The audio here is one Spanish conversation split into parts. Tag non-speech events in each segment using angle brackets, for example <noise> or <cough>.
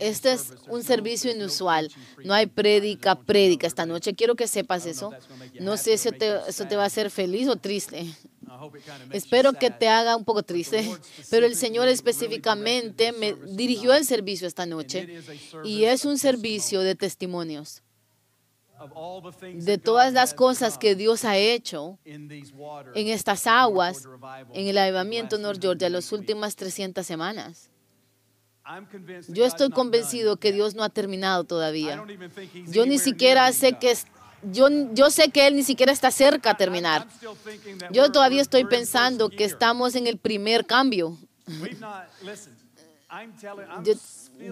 Este es un servicio inusual. No hay prédica, prédica esta noche. Quiero que sepas eso. No sé si eso te va a hacer feliz o triste. Espero que te haga un poco triste, <laughs> pero el Señor específicamente me dirigió el servicio esta noche y es un servicio de testimonios de todas las cosas que Dios ha hecho en estas aguas, en el avivamiento North Georgia, las últimas 300 semanas. Yo estoy convencido que Dios no ha terminado todavía. Yo ni siquiera sé que yo, yo sé que Él ni siquiera está cerca a terminar. Yo todavía estoy pensando que estamos en el primer cambio.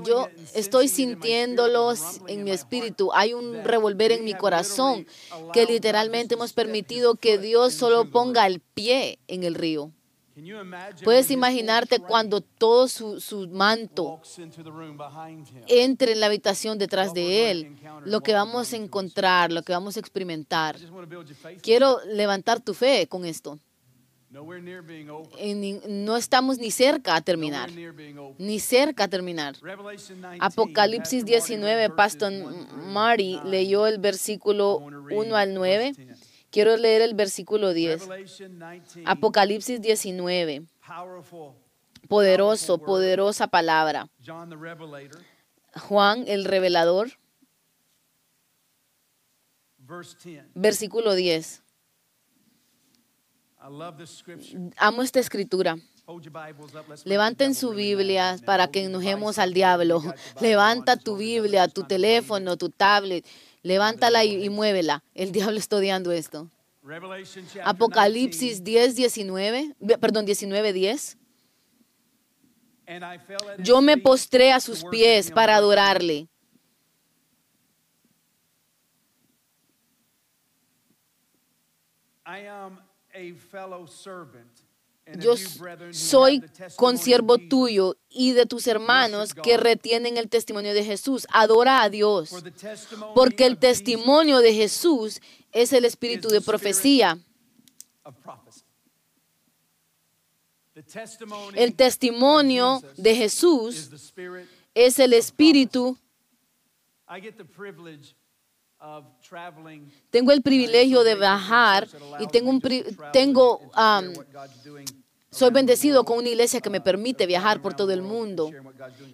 Yo, estoy sintiéndolos en mi espíritu. Hay un revolver en mi corazón que literalmente hemos permitido que Dios solo ponga el pie en el río. Puedes imaginarte cuando todo su, manto entre en la habitación detrás de él, lo que vamos a encontrar, lo que vamos a experimentar. Quiero levantar tu fe con esto. No estamos ni cerca a terminar, ni cerca a terminar. Apocalipsis 19, Pastor Marty leyó el versículo 1 al 9. Quiero leer el versículo 10. Apocalipsis 19. Poderoso, poderosa palabra. Juan el revelador. Versículo 10. Amo esta escritura. Levanten su Biblia para que enojemos al diablo. Levanta tu Biblia, tu teléfono, tu tablet Levántala y, muévela. El <laughs> diablo está odiando esto. Apocalipsis 10, 19, perdón, 19, 10. Yo me postré a sus pies para adorarle. I am a fellow servant yo soy consiervo tuyo y de tus hermanos que retienen el testimonio de Jesús. Adora a Dios, porque el testimonio de Jesús es el espíritu de profecía. El testimonio de Jesús es el espíritu tengo el privilegio de viajar y tengo un tengo um, soy bendecido con una iglesia que me permite viajar por todo el mundo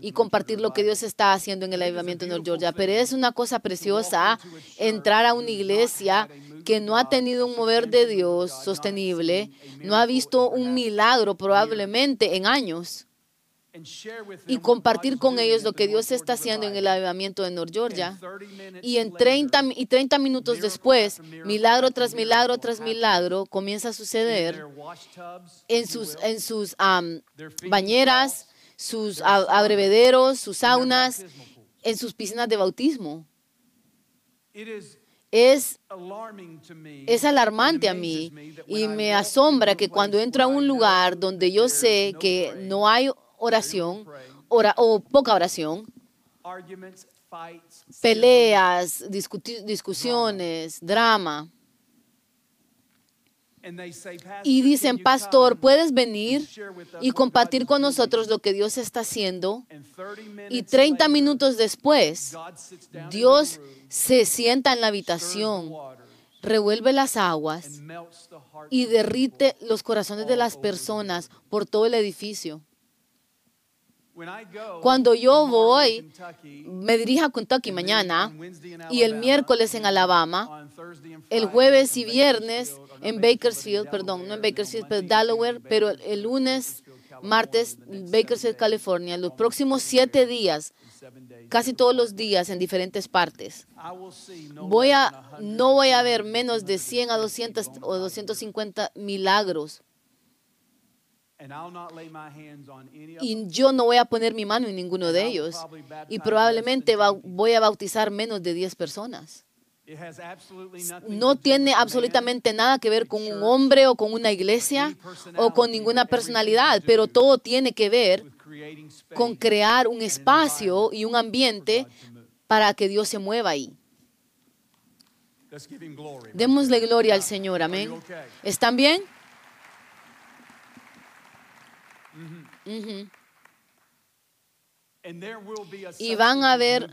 y compartir lo que Dios está haciendo en el avivamiento en North Georgia. Pero es una cosa preciosa entrar a una iglesia que no ha tenido un mover de Dios sostenible, no ha visto un milagro probablemente en años y compartir con ellos lo que Dios está haciendo en el avivamiento de North Georgia. Y en 30, y 30 minutos después, milagro tras milagro tras milagro comienza a suceder en sus, en sus bañeras, sus abrevederos, sus saunas, en sus piscinas de bautismo. Es, es alarmante a mí y me asombra que cuando entro a un lugar donde yo sé que no hay oración o poca oración, peleas, discusiones, drama. Y dicen, pastor, puedes venir y compartir con nosotros lo que Dios está haciendo. Y 30 minutos después, Dios se sienta en la habitación, revuelve las aguas y derrite los corazones de las personas por todo el edificio. Cuando yo voy, me dirijo a Kentucky mañana y el miércoles en Alabama, el jueves y viernes en Bakersfield, perdón, no en Bakersfield, pero Delaware, pero el lunes, martes, Bakersfield, California, los próximos siete días, casi todos los días en diferentes partes. Voy a, no voy a ver menos de 100 a 200 o 250 milagros y yo no voy a poner mi mano en ninguno de ellos. Y probablemente voy a bautizar menos de 10 personas. No tiene absolutamente nada que ver con un hombre o con una iglesia o con ninguna personalidad, pero todo tiene que ver con crear un espacio y un ambiente para que Dios se mueva ahí. Démosle gloria al Señor, amén. ¿Están bien? Y van a ver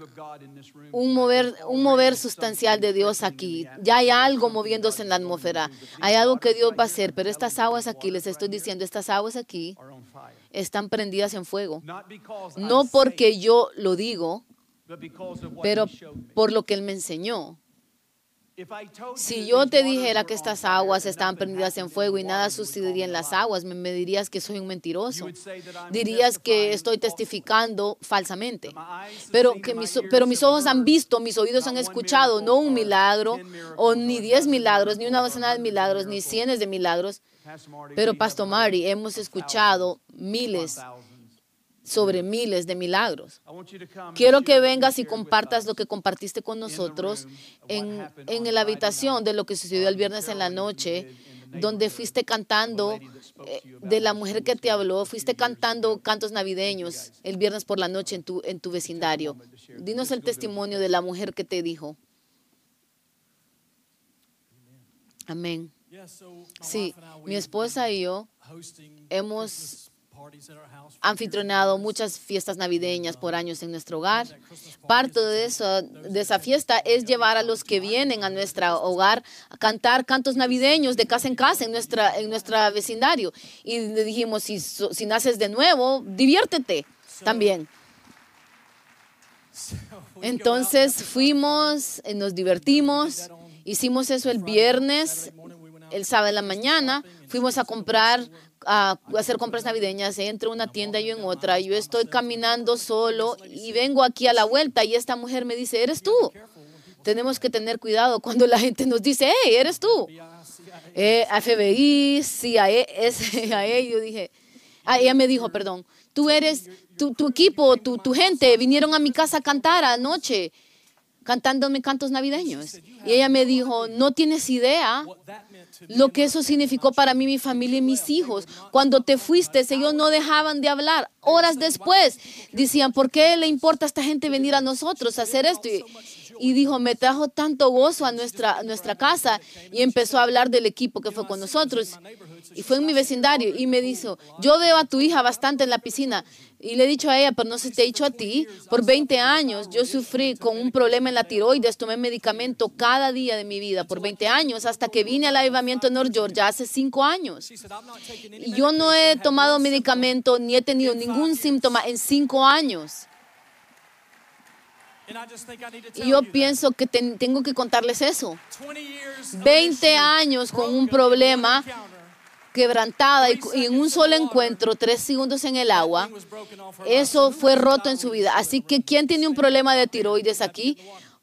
un mover, un mover sustancial de Dios aquí. Ya hay algo moviéndose en la atmósfera. Hay algo que Dios va a hacer, pero estas aguas aquí, les estoy diciendo, estas aguas aquí están prendidas en fuego. No porque yo lo digo, pero por lo que Él me enseñó. Si yo te dijera que estas aguas están prendidas en fuego y nada sucedería en las aguas, me, dirías que soy un mentiroso. Dirías que estoy testificando falsamente. Pero, que mis, pero mis ojos han visto, mis oídos han escuchado, no un milagro, o ni diez milagros, ni una docena de milagros, ni cientos de milagros. Pero, Pastor Mari, hemos escuchado miles sobre miles de milagros. Quiero que vengas y compartas lo que compartiste con nosotros en, en la habitación de lo que sucedió el viernes en la noche, donde fuiste cantando eh, de la mujer que te habló, fuiste cantando cantos navideños el viernes por la noche en tu, en tu vecindario. Dinos el testimonio de la mujer que te dijo. Amén. Sí, mi esposa y yo hemos anfitrionado muchas fiestas navideñas por años en nuestro hogar. Parte de, eso, de esa fiesta es llevar a los que vienen a nuestro hogar a cantar cantos navideños de casa en casa en nuestra, en nuestra vecindario. Y le dijimos, si, si naces de nuevo, diviértete también. Entonces fuimos, eh, nos divertimos, hicimos eso el viernes, el sábado en la mañana, fuimos a comprar a hacer compras navideñas, entre una tienda y en otra. Yo estoy caminando solo y vengo aquí a la vuelta y esta mujer me dice, eres tú. Tenemos que tener cuidado <laughs> cuando la gente nos dice, hey, eres tú. Eh, FBI, CIA, CIA, yo dije, ah, ella me dijo, perdón, tú eres, tu, tu equipo, tu, tu gente vinieron a mi casa a cantar anoche cantándome cantos navideños. Y ella me dijo, no tienes idea lo que eso significó para mí, mi familia y mis hijos. Cuando te fuiste, ellos no dejaban de hablar. Horas después decían, ¿por qué le importa a esta gente venir a nosotros a hacer esto? Y, dijo, me trajo tanto gozo a nuestra, nuestra casa y empezó a hablar del equipo que fue con nosotros. Y fue en mi vecindario y me dijo, yo veo a tu hija bastante en la piscina. Y le he dicho a ella, pero no se te ha dicho a ti, por 20 años yo sufrí con un problema en la tiroides, tomé medicamento cada día de mi vida, por 20 años, hasta que vine al avivamiento en North Georgia hace 5 años. Y yo no he tomado medicamento ni he tenido ningún síntoma en 5 años. Y yo pienso que tengo que contarles eso. 20 años con un problema quebrantada y, en un solo encuentro, tres segundos en el agua, eso fue roto en su vida. Así que, ¿quién tiene un problema de tiroides aquí?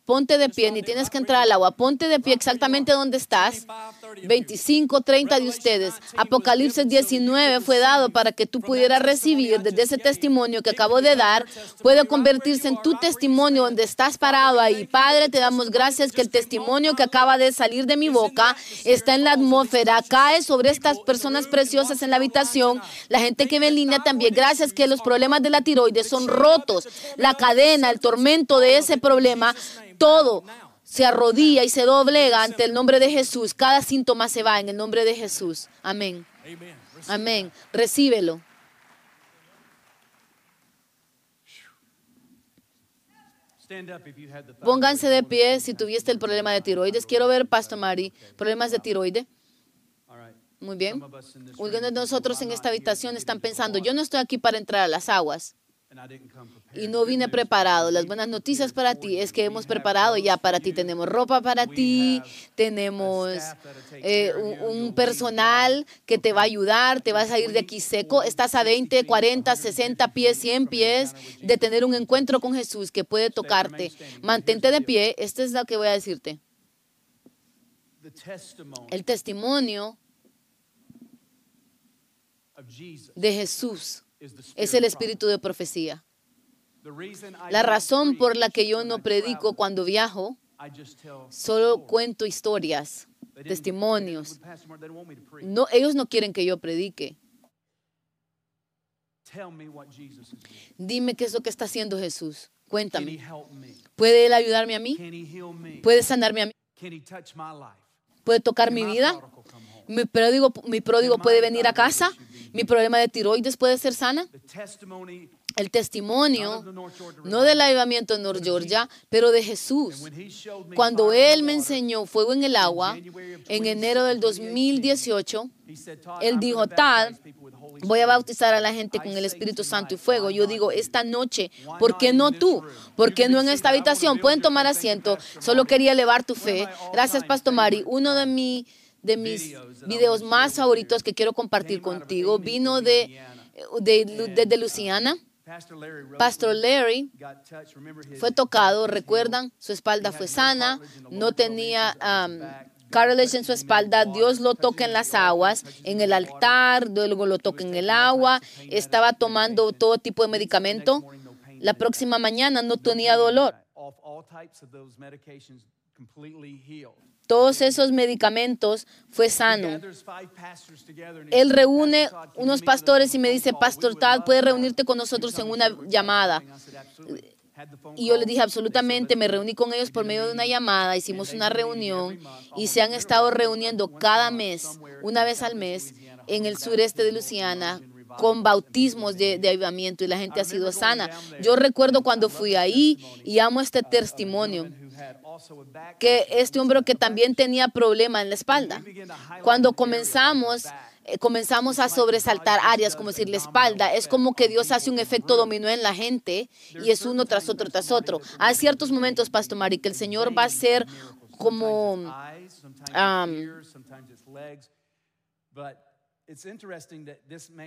ponte de pie, ni tienes que entrar al agua, ponte de pie exactamente donde estás. 25, 30 de ustedes. Apocalipsis 19 fue dado para que tú pudieras recibir desde ese testimonio que acabo de dar, puede convertirse en tu testimonio donde estás parado ahí. Padre, te damos gracias que el testimonio que acaba de salir de mi boca está en la atmósfera, cae sobre estas personas preciosas en la habitación, la gente que ve en línea también. Gracias que los problemas de la tiroides son rotos, la cadena, el tormento de ese problema todo se arrodilla y se doblega ante el nombre de Jesús. Cada síntoma se va en el nombre de Jesús. Amén. Amén. Recíbelo. Pónganse de pie si tuviste el problema de tiroides. Quiero ver, Pastor Mari, problemas de tiroides. Muy bien. Algunos de nosotros en esta habitación están pensando, yo no estoy aquí para entrar a las aguas y no vine preparado. Las buenas noticias para ti es que hemos preparado ya para ti. Tenemos ropa para ti, tenemos eh, un, personal que te va a ayudar, te vas a ir de aquí seco. Estás a 20, 40, 60 pies, 100 pies de tener un encuentro con Jesús que puede tocarte. Mantente de pie. Esto es lo que voy a decirte. El testimonio de Jesús es el espíritu de profecía. La razón por la que yo no predico cuando viajo, solo cuento historias, testimonios. No, ellos no quieren que yo predique. Dime qué es lo que está haciendo Jesús. Cuéntame. ¿Puede Él ayudarme a mí? ¿Puede sanarme a mí? ¿Puede tocar mi vida? ¿Mi pródigo, mi pródigo puede venir a casa? ¿Mi problema de tiroides puede ser sana? el testimonio, no del avivamiento en North Georgia, pero de Jesús. Cuando Él me enseñó fuego en el agua, en enero del 2018, Él dijo, tal, voy a bautizar a la gente con el Espíritu Santo y fuego. Yo digo, esta noche, ¿por qué no tú? ¿Por qué no en esta habitación? Pueden tomar asiento. Solo quería elevar tu fe. Gracias, Pastor Mari. Uno de, mi, de mis videos más favoritos que quiero compartir contigo. Vino de, de, de Luciana. Pastor Larry fue tocado, recuerdan, su espalda fue sana, no tenía um, cartilage en su espalda, Dios lo toca en las aguas, en el altar, luego lo toca en el agua, estaba tomando todo tipo de medicamento. La próxima mañana no tenía dolor todos esos medicamentos, fue sano. Él reúne unos pastores y me dice, Pastor Tal, puedes reunirte con nosotros en una llamada. Y yo le dije, absolutamente, me reuní con ellos por medio de una llamada, hicimos una reunión y se han estado reuniendo cada mes, una vez al mes, en el sureste de Luisiana con bautismos de, de, avivamiento y la gente ha sido sana. Yo recuerdo cuando fui ahí y amo este testimonio que este hombre que también tenía problema en la espalda. Cuando comenzamos eh, comenzamos a sobresaltar áreas, como decir, la espalda, es como que Dios hace un efecto dominó en la gente y es uno tras otro tras otro. Hay ciertos momentos, Pastor Mari, que el Señor va a ser como...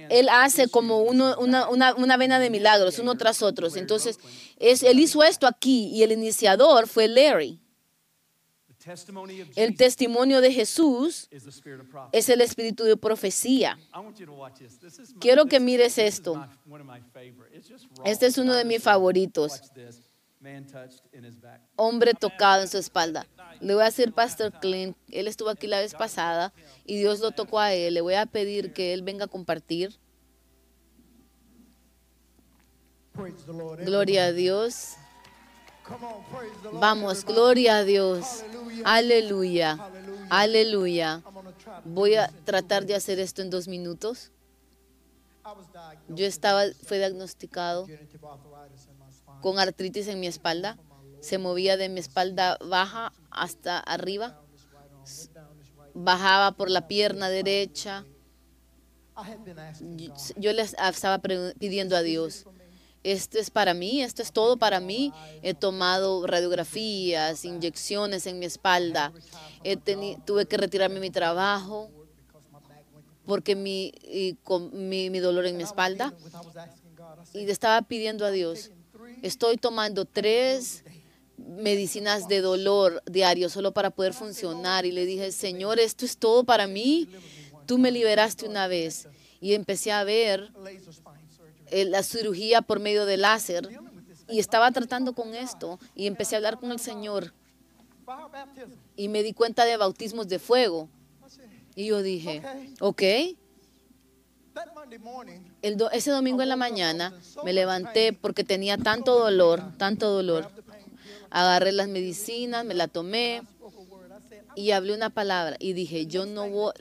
él hace como uno, una, una, una, vena de milagros, uno tras otro. Entonces, es, él hizo esto aquí y el iniciador fue Larry. El testimonio de Jesús es el espíritu de profecía. Quiero que mires esto. Este es uno de mis favoritos. Hombre tocado en su espalda. Le voy a decir, Pastor Clint, él estuvo aquí la vez pasada y Dios lo tocó a él. Le voy a pedir que él venga a compartir. Gloria a Dios. Vamos, gloria a Dios. Aleluya. Aleluya. Voy a tratar de hacer esto en dos minutos. Yo estaba, fue diagnosticado con artritis en mi espalda. Se movía de mi espalda baja hasta arriba. Bajaba por la pierna derecha. Yo le estaba pidiendo a Dios esto es para mí, esto es todo para mí. He tomado radiografías, inyecciones en mi espalda. Tuve que retirarme mi trabajo porque mi, mi, dolor en mi espalda. Y estaba pidiendo a Dios, estoy tomando tres medicinas de dolor diario solo para poder funcionar. Y le dije, Señor, esto es todo para mí. Tú me liberaste una vez. Y empecé a ver eh, la cirugía por medio de láser y estaba tratando con esto y empecé a hablar con el Señor y me di cuenta de bautismos de fuego. Y yo dije, ok. El ese domingo en la mañana me levanté porque tenía tanto dolor, tanto dolor. Agarré las medicinas, me la tomé y hablé una palabra y dije, yo no voy,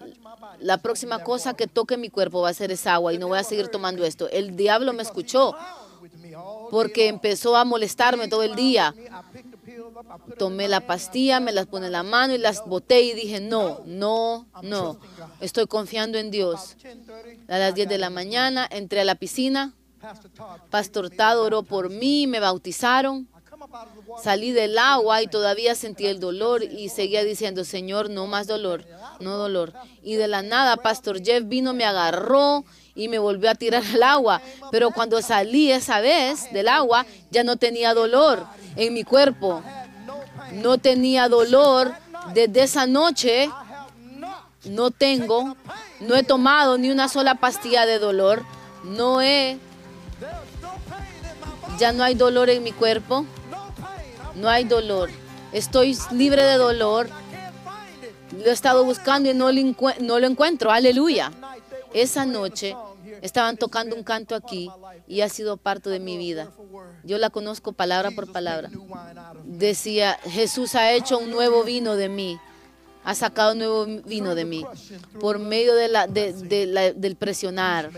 la próxima cosa que toque mi cuerpo va a ser esa agua y no voy a seguir tomando esto. El diablo me escuchó porque empezó a molestarme todo el día. Tomé la pastilla, me las pone en la mano y las boté y dije, no, no, no, estoy confiando en Dios. A las 10 de la mañana entré a la piscina, Pastor Tado oró por mí, me bautizaron. Salí del agua y todavía sentí el dolor y seguía diciendo, Señor, no más dolor, no dolor. Y de la nada, Pastor Jeff vino, me agarró y me volvió a tirar al agua. Pero cuando salí esa vez del agua, ya no tenía dolor en mi cuerpo. No tenía dolor desde esa noche. No tengo, no he tomado ni una sola pastilla de dolor. No he, ya no hay dolor en mi cuerpo. No hay dolor. Estoy libre de dolor. Lo he estado buscando y no lo, no lo encuentro. Aleluya. Esa noche estaban tocando un canto aquí y ha sido parte de mi vida. Yo la conozco palabra por palabra. Decía, Jesús ha hecho un nuevo vino de mí. Ha sacado un nuevo vino de mí. Por medio del presionar.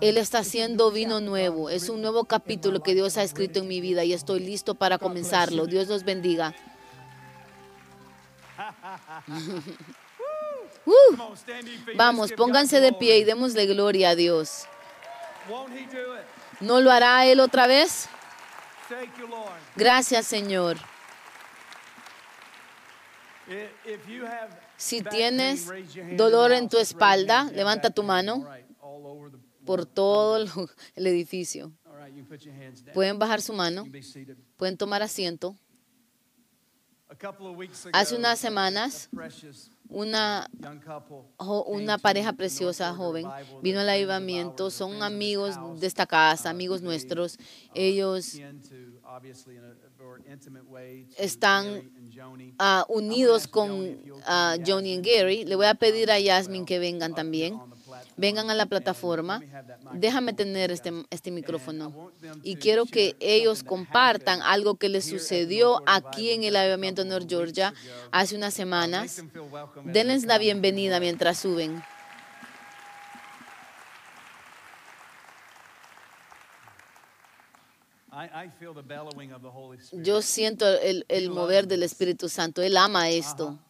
Él está haciendo vino nuevo. Es un nuevo capítulo que Dios ha escrito en mi vida y estoy listo para comenzarlo. Dios los bendiga. <laughs> Uh, vamos, pónganse de pie y démosle gloria a Dios. ¿No lo hará Él otra vez? Gracias, Señor. Si tienes dolor en tu espalda, levanta tu mano. por todo el- edificio. Pueden bajar su mano, pueden tomar asiento. Hace unas semanas, una, una pareja preciosa, joven, vino al avivamiento, son amigos house. de esta casa, Uh, amigos nuestros. uh, Ellos están gonna unidos con you'll ah, Johnny y Gary. Le voy a pedir a Yasmin que vengan también. Vengan a la plataforma. Déjame tener este, este micrófono. Y quiero que ellos compartan algo que les sucedió aquí en el avivamiento North Georgia hace unas semanas. Denles la bienvenida mientras suben. Yo siento el, el mover del Espíritu Santo. Él ama esto.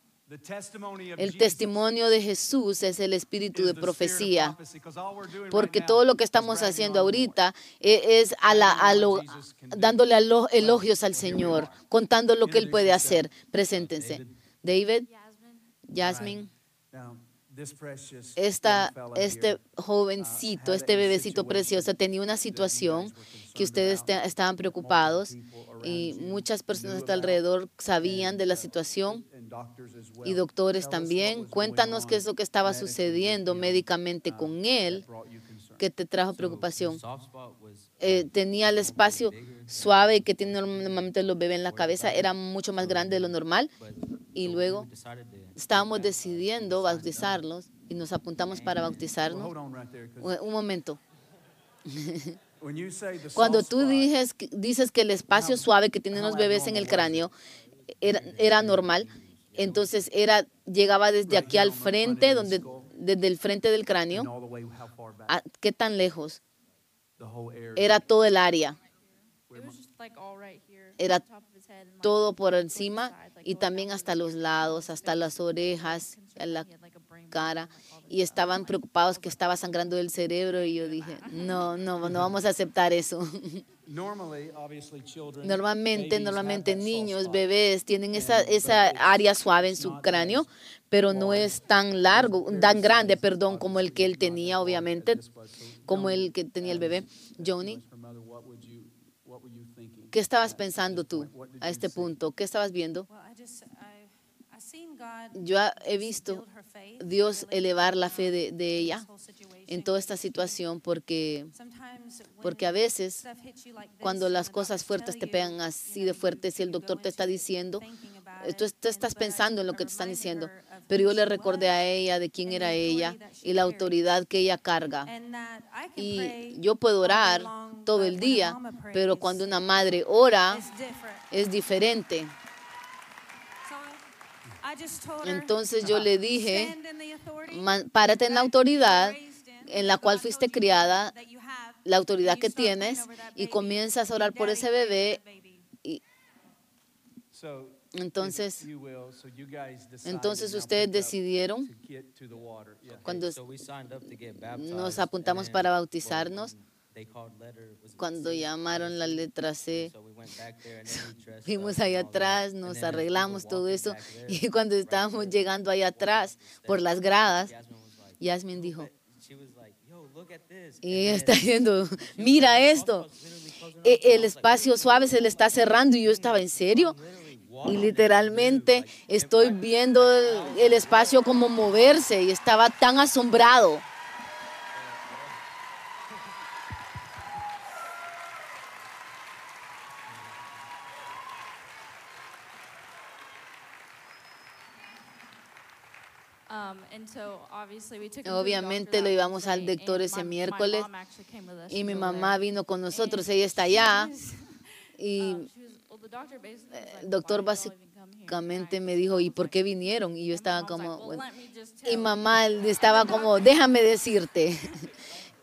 El testimonio de Jesús es el espíritu de profecía. Porque todo lo que estamos haciendo ahorita e- es a la- a lo- dándole elogios al Señor, contando lo que Él puede hacer. Preséntense. David, Jasmine, esta, este here, jovencito, este a bebecito precioso, tenía una situación que ustedes te- estaban preocupados y muchas personas about, alrededor sabían de la uh, situación y doctores también. Cuéntanos qué es lo que estaba sucediendo médicamente uh, con él que te trajo preocupación. Eh, uh, tenía el espacio suave que tienen normalmente los bebés en la cabeza, era mucho más grande de lo normal. Y luego estábamos decidiendo bautizarlos y nos apuntamos para bautizarnos. Un momento. <laughs> Cuando tú dices, que- dices que el espacio suave que tienen los bebés en el cráneo era, era normal, entonces era llegaba desde aquí al frente, donde desde el frente del cráneo, all the way how far back? a- ¿qué tan lejos? Era todo el área. Era todo por encima y también hasta los lados, hasta las orejas, la cara. Y estaban preocupados que estaba sangrando del cerebro y yo dije, no, no, no vamos a aceptar eso. <laughs> Normally, obviously, children, Normalmente, normalmente niños, bebés tienen esa, esa área suave en su cráneo, pero no es tan largo, tan grande, perdón, como el que él tenía, obviamente, como el que tenía el bebé. Johnny, ¿qué estabas pensando tú a este punto? ¿Qué estabas viendo? Yo he visto Dios elevar la fe de, de ella en toda esta situación porque, porque a veces cuando and las cosas fuertes te pegan así de fuertes y el doctor te está diciendo, eh, tú estás pensando en lo que te están diciendo, pero yo le recordé a ella de quién era ella y la autoridad que ella carga. Y yo puedo orar todo el día, pero cuando una madre ora es diferente. Entonces yo le dije, párate en la autoridad en la cual fuiste criada, la autoridad que tienes y comienzas a orar por ese bebé entonces entonces ustedes decidieron cuando nos apuntamos para bautizarnos, cuando llamaron la letra C, fuimos up ahí and all that. atrás, nos arreglamos todo eso <laughs> y cuando estábamos llegando up atrás por las gradas, Yasmin dijo, "Look at-" she was like, "Yo, look at this." y está diciendo, <laughs> mira like, "The esto, soft spot's literally closing up." e- el espacio suave se le está cerrando y yo estaba en serio. Y literalmente estoy viendo el, el espacio como moverse y estaba tan asombrado. Um, Obviamente lo íbamos al doctor ese miércoles y mi mamá vino con nosotros, ella está allá <laughs> y doctor basically was like, el doctor "Why y'all even come here?" básicamente me dijo, ¿y por qué vinieron? Y yo estaba como, "Well, bueno. let me just y tell you." mamá <laughs> estaba como, déjame decirte. <laughs>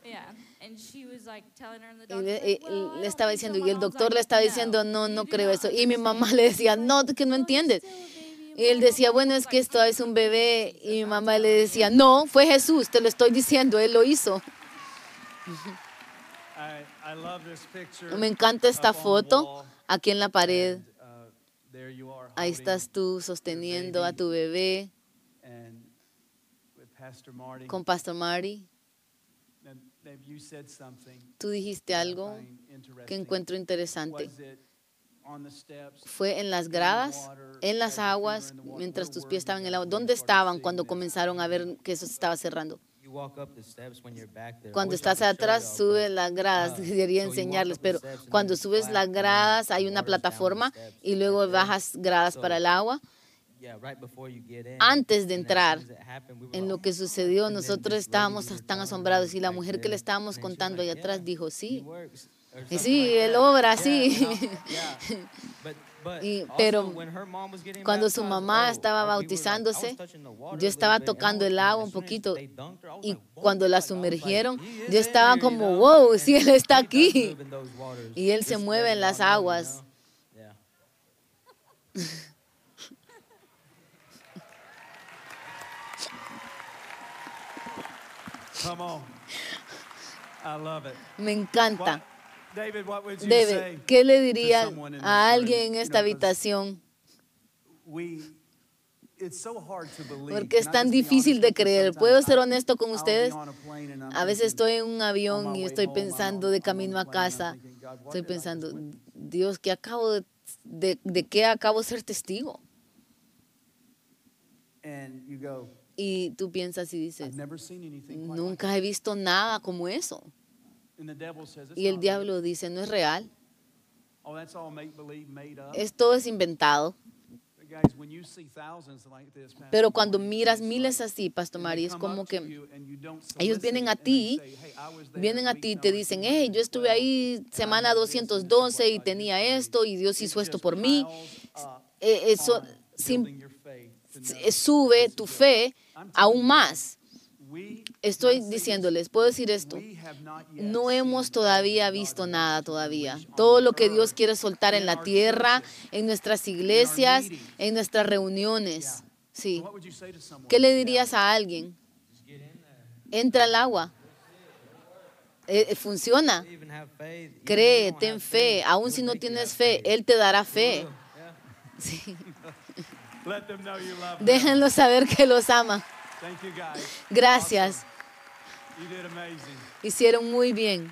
Yeah. and she was like telling her, and the Y doctor le, was like, y- "Well, I le estaba think so." diciendo, y el doctor le estaba "No, diciendo, no, no creo eso. Y mi mamá le decía, no, que no entiendes. Y él decía, <laughs> bueno, es que esto es un bebé. Y mi mamá le decía, no, fue Jesús, te lo estoy diciendo, él lo hizo. I, I love this picture. Me encanta esta foto wall, aquí en la pared. uh, Ahí estás tú sosteniendo a tu bebé con Pastor Marty. Tú dijiste algo que encuentro interesante. Fue en las gradas, en as las aguas, mientras tus pies estaban en el agua. ¿Dónde estaban cuando comenzaron a ver que eso se estaba cerrando? Cuando estás atrás, y'all, sube but, las gradas. uh, <laughs> Quería walk enseñarles, pero cuando subes las gradas, hay una plataforma y luego bajas gradas para el agua. Antes de entrar en lo "Oh que my God." sucedió, nosotros estábamos tan asombrados y la mujer que le estábamos contando allá atrás "Yeah, dijo, sí, works," or y something sí, él obra, sí. <laughs> Y- pero cuando su mamá oh, estaba bautizándose, yo estaba tocando was- el agua un poquito y cuando la sumergieron, "He is yo estaba here," you como, wow, sí, él está aquí. Y él se mueve en las aguas. Me encanta. David? ¿qué le to diría someone in this a alguien en esta habitación? Porque es tan difícil de creer. ¿Puedo ser honesto con ustedes? a veces estoy en un avión y estoy pensando de camino a casa. Estoy pensando? Dios, ¿qué acabo de, de, de qué acabo de ser testigo? Y tú piensas y dices, nunca he visto nada como eso. Y el not real." diablo dice, no es real. Oh, that's all make believe, made up. Es inventado. But guys, when you see thousands like this, Pastor Pero cuando miras miles like- así, Pastor Mari, es como que ellos vienen a ti, say, "Hey, I was there vienen a ti y te dicen, 212, hey, yo estuve ahí semana had this, and this is what 212 y tenía for me." esto y Dios hizo esto por mí. up Eh, Eso eh, sube tu fe aún más. Estoy diciéndoles, puedo decir esto. No hemos todavía visto nada to todavía. Todo lo que Dios quiere soltar en la tierra, en nuestras iglesias, en nuestras reuniones. Sí. ¿Qué le dirías a alguien? Entra al agua. Eh, eh, funciona. Cree, ten fe. Aún si no tienes fe. Él te dará fe. Sí. Déjenlo saber que los ama. Thank you guys. Gracias. Awesome. You did amazing. Hicieron muy bien.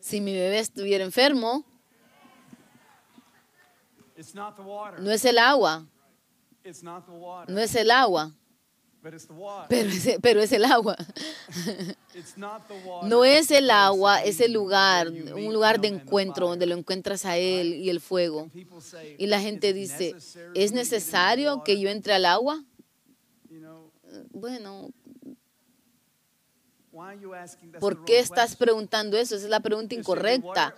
Si mi bebé estuviera enfermo, no es el agua, no es el agua, pero es, pero es el agua. <laughs> No es el agua, es el lugar, un lugar de encuentro donde lo encuentras a Él y el fuego. Y la "Is gente dice, ¿es necesario que water?" yo entre al agua? Bueno, ¿por qué estás preguntando eso? Esa es la pregunta incorrecta.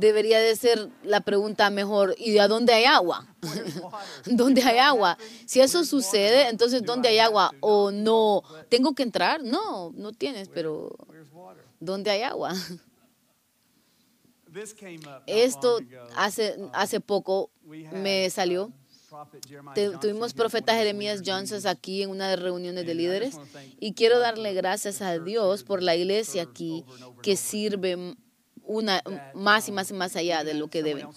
Debería de ser la pregunta mejor, ¿y a dónde hay agua? <laughs> ¿Dónde hay agua? Si eso sucede, entonces ¿dónde hay agua? ¿O no? ¿Tengo que entrar? No, no tienes, pero? ¿dónde hay agua? Esto ago. hace, Um, hace poco me salió. Uh, tuvimos profeta Jeremías Johnson aquí en una de reuniones de just líderes. y quiero darle gracias a Dios por la iglesia aquí que sirve una, That, más y más y más allá de lo que deben.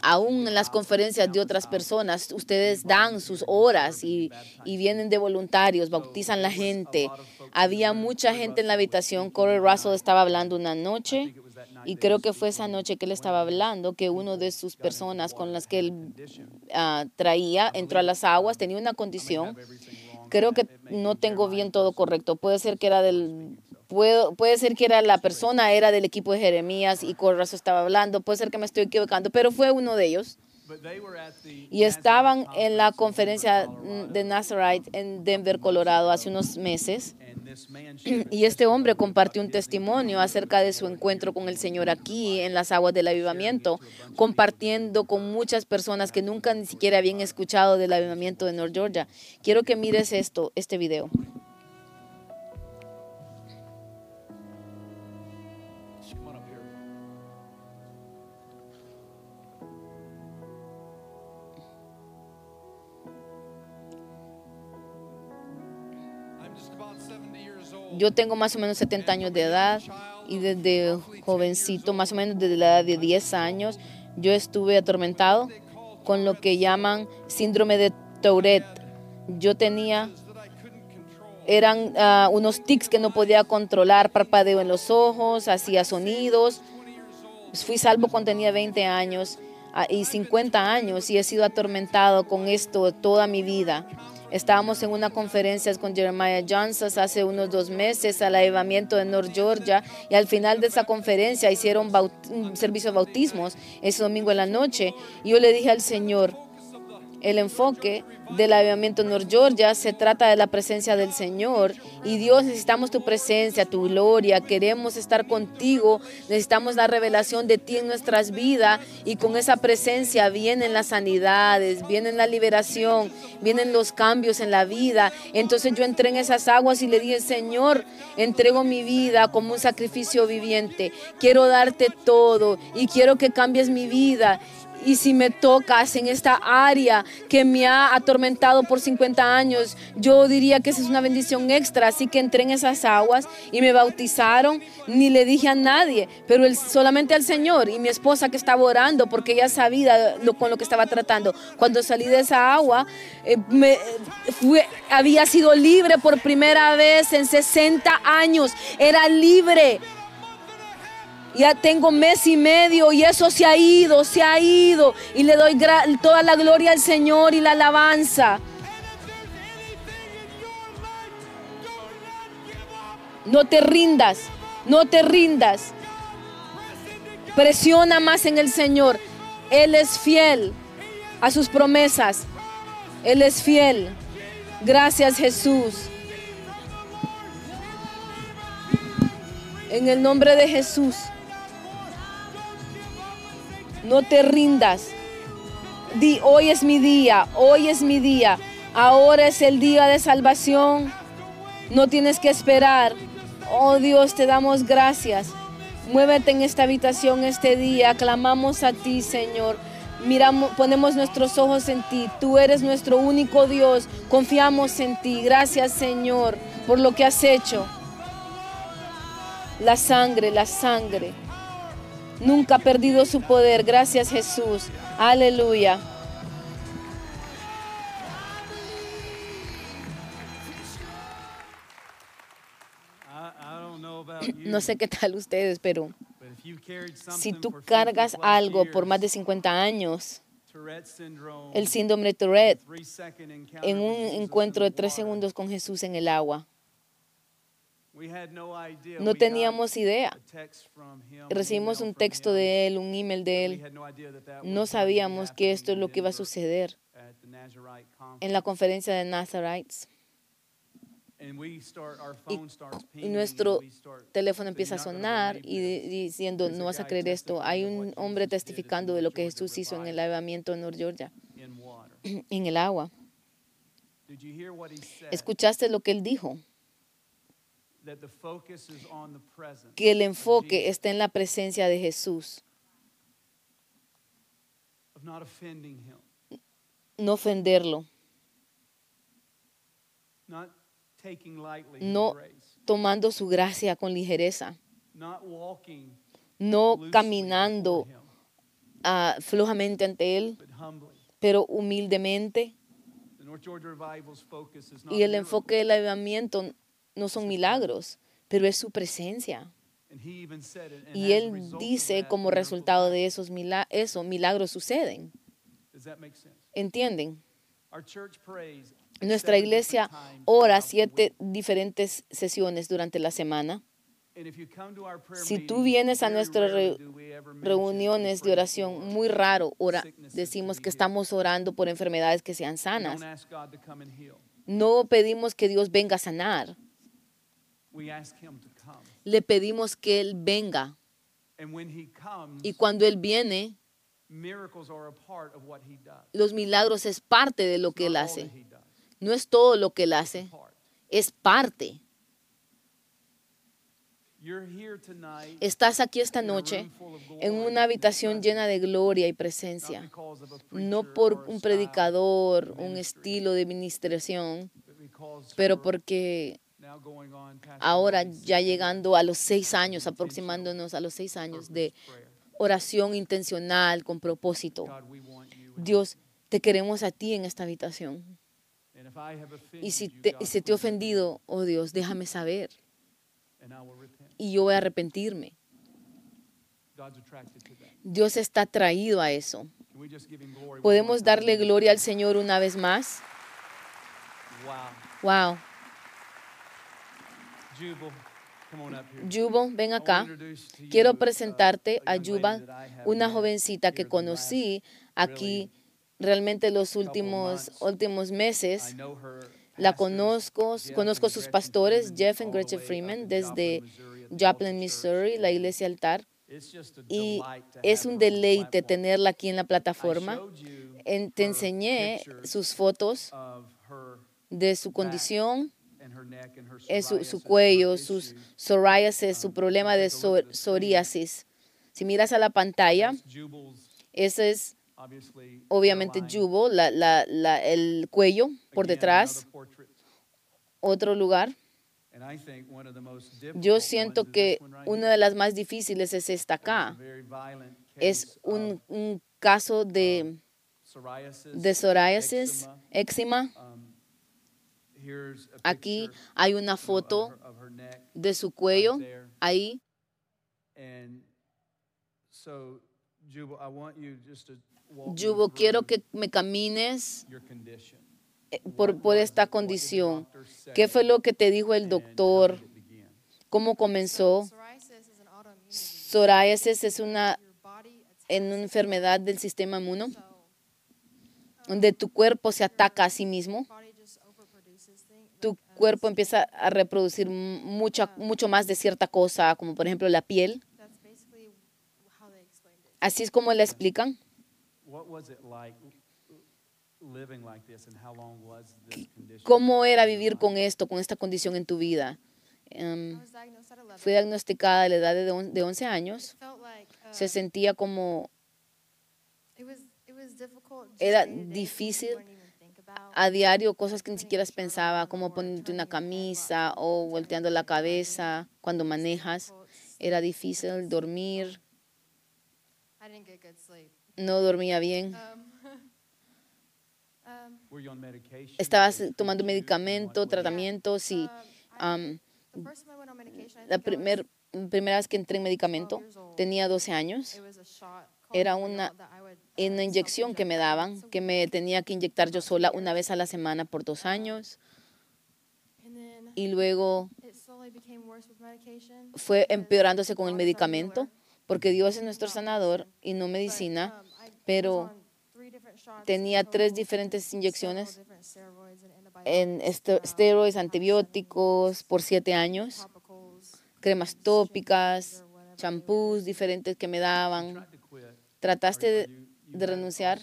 Aún en las conferencias de otras personas, ustedes dan sus horas y, y vienen de voluntarios, bautizan la gente. Había mucha gente en la habitación. Corey Russell estaba hablando una noche y creo que fue esa noche que él estaba hablando que uno de sus personas con las que él ah, traía entró a las aguas, tenía una condición. Creo que no tengo bien todo correcto. Puede ser que era del puedo, puede ser que era la persona era del equipo de Jeremías y Corrazo estaba hablando. Puede ser que me estoy equivocando, pero fue uno de ellos. Y estaban en la conferencia de Nazarite en Denver, Colorado, hace unos meses. Y este hombre compartió un testimonio acerca de su encuentro con el Señor aquí en las aguas del avivamiento, compartiendo con muchas personas que nunca ni siquiera habían escuchado del avivamiento de North Georgia. Quiero que mires esto, este video. Yo tengo más o menos 70 años de edad y desde jovencito, más o menos desde la edad de 10 años, yo estuve atormentado con lo que llaman síndrome de Tourette. Yo tenía, eran ah, unos tics que no podía controlar, parpadeo en los ojos, hacía sonidos. Fui salvo cuando tenía 20 años ah, y 50 años y he sido atormentado con esto toda mi vida. Estábamos en una conferencia con Jeremiah Johnson hace unos dos meses al avivamiento de North Georgia y al final de esa conferencia hicieron un servicio de bautismos ese domingo en la noche. Y yo le dije al Señor, el enfoque del avivamiento North Georgia se trata de la presencia del Señor. Y Dios necesitamos tu presencia, tu gloria, queremos estar contigo, necesitamos la revelación de ti en nuestras vidas. Y con esa presencia vienen las sanidades, vienen la liberación, vienen los cambios en la vida. Entonces yo entré en esas aguas y le dije, Señor, entrego mi vida como un sacrificio viviente, quiero darte todo y quiero que cambies mi vida. Y si me tocas en esta área que me ha atormentado por 50 años, yo diría que esa es una bendición extra. Así que entré en esas aguas y me bautizaron. Ni le dije a nadie, pero el- solamente al Señor y mi esposa que estaba orando porque ella sabía lo, con lo que estaba tratando. Cuando salí de esa agua, eh, me, fue- había sido libre por primera vez en 60 años. Era libre. Ya tengo mes y medio y eso se ha ido, se ha ido. Y le doy toda la gloria al Señor y la alabanza. No te rindas, no te rindas. Presiona más en el Señor. Él es fiel a sus promesas. Él es fiel. Gracias Jesús. En el nombre de Jesús. No te rindas. Di, hoy es mi día, hoy es mi día. Ahora es el día de salvación. No tienes que esperar. Oh Dios, te damos gracias. Muévete en esta habitación este día. Clamamos a ti, Señor. Miramos, ponemos nuestros ojos en ti. Tú eres nuestro único Dios. Confiamos en ti. Gracias, Señor, por lo que has hecho. La sangre, la sangre. Nunca ha perdido su poder. Gracias Jesús. Aleluya. No sé qué tal ustedes, pero si tú for 50 cargas algo por más de 50 años, el síndrome de Tourette, en un encuentro de tres segundos con Jesús en el agua, no teníamos idea. Recibimos un texto de él, un email de él. no sabíamos que esto es lo que iba a suceder en la conferencia de Nazarites. Y, nuestro teléfono empieza a "You're not gonna sonar y this." di- diciendo, no vas a creer esto. Hay un hombre testificando de lo que Jesús hizo en el avivamiento en North Georgia, <clears throat> en el agua. Did you hear what he said? ¿Escuchaste lo que él dijo? That the focus is on the presence Que el enfoque está en la presencia de Jesús, no ofenderlo, no tomando su gracia con ligereza, not walking no caminando ah, flojamente ante Él, but humbly. pero humildemente. Y el enfoque del avivamiento no son milagros, pero es su presencia. Y él dice como resultado de esos mila- eso, milagros suceden. ¿Entienden? Nuestra iglesia ora siete diferentes sesiones durante la semana. Si tú vienes a nuestras re- reuniones de oración, muy raro ora- decimos que estamos orando por enfermedades que sean sanas. No pedimos que Dios venga a sanar, le pedimos que Él venga. And when he comes, Y cuando Él viene, miracles are a part of what he does. los milagros es parte de lo que Él hace. No es todo lo que Él hace, es parte. You're here tonight Estás aquí esta noche en una habitación llena de gloria y presencia. No por un predicador, un estilo de because pero porque ahora ya llegando a los seis años, aproximándonos a los seis años de oración intencional con propósito. Dios, te queremos a ti en esta habitación. Y si te, si te he ofendido, oh Dios, déjame saber and I will repent. y yo voy a arrepentirme. Dios está atraído a eso. ¿Podemos darle gloria al Señor una vez más? Wow. Wow. Jubal, come on up here. Yubo, ven acá. Quiero presentarte a Yuba, una jovencita que conocí aquí realmente los últimos, últimos meses. La conozco, conozco sus pastores, Jeff y Gretchen Freeman, desde Joplin, Missouri, la iglesia altar. Y es un deleite tenerla aquí en la plataforma. te enseñé sus fotos de su condición, her en su, su cuello, sus psoriasis, su problema de pso- psoriasis. Si miras a la pantalla, ese es obviamente yubo, la, la- la- el cuello por detrás, otro lugar. Yo siento que una de las más difíciles es esta acá. Es un, un caso de, psoriasis, de psoriasis, eczema. eczema. Um, here's a Aquí hay una foto de su cuello, ahí. Yubo, quiero que me camines eh, por, por esta condición. ¿Qué fue lo que te dijo el doctor? ¿Cómo comenzó? Psoriasis es una en una enfermedad del sistema inmuno, donde tu cuerpo se ataca a sí mismo. Cuerpo empieza a reproducir mucha, mucho más de cierta cosa, como por ejemplo la piel. Así es como le explican. What was it like living like this, and how long was this condition? ¿Cómo era vivir con esto, con esta condición en tu vida? 11. fui diagnosticada a la edad de on- de 11 años. Uh, Se sentía como it was it was difficult. just Era difícil a diario cosas que ni siquiera pensaba, como ponerte una camisa o volteando la cabeza cuando manejas. Era difícil dormir, no dormía bien. Estabas tomando medicamento, tratamiento, sí. la primer, primera vez que entré en medicamento tenía 12 años. Era una, would, una inyección que me daban, que me tenía que inyectar yo sola una vez a la semana por dos años. Y luego fue empeorándose con el medicamento, porque Dios es nuestro sanador y no medicina. pero tenía tres diferentes inyecciones en este- esteroides, antibióticos por siete años, cremas tópicas, champús diferentes que me daban. Trataste de, de renunciar.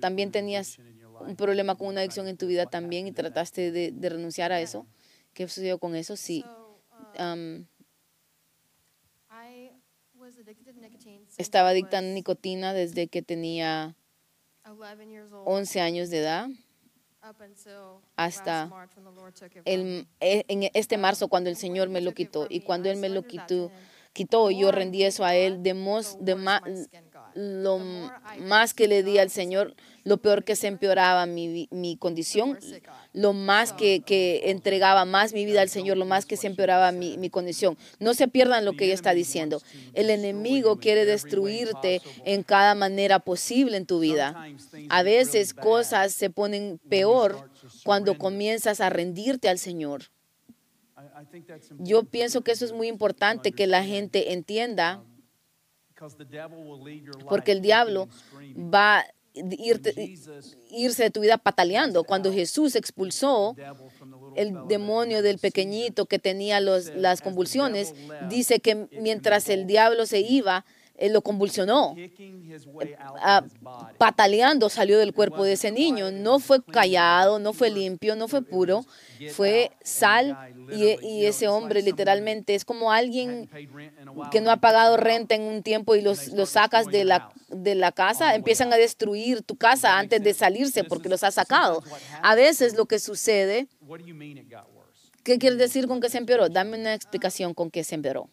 También tenías un problema con una adicción en tu vida también y trataste de, de renunciar a eso. ¿Qué sucedió con eso? Sí. Estaba adicta a nicotina desde que tenía 11 years old, 11 años de edad. hasta El, e- en este marzo cuando el Señor me lo quitó y cuando Él me lo quitó, quitó yo rendí eso a Él de, mos- de ma- lo más que le di al Señor, lo peor que se empeoraba mi, mi condición, lo más que, que entregaba más mi vida al Señor, lo más que se empeoraba mi, mi condición. No se pierdan lo que ella está diciendo. El enemigo quiere destruirte en cada manera posible en tu vida. A veces cosas se ponen peor cuando comienzas a rendirte al Señor. Yo pienso que eso es muy importante que la gente entienda porque el diablo va a irte- irse de tu vida pataleando. Cuando Jesús expulsó el demonio del pequeñito que tenía los, las convulsiones, dice que mientras el diablo se iba, él lo convulsionó. out Ah, pataleando salió del cuerpo de ese niño. No fue callado, no fue limpio, no fue puro. Fue sal y, y ese hombre literalmente es como alguien que no ha pagado renta en un tiempo y los, los sacas de la, de la casa, empiezan a destruir tu casa antes de salirse porque los ha sacado. A veces lo que sucede? ¿Qué quieres decir con que se empeoró? Dame una explicación con que se empeoró.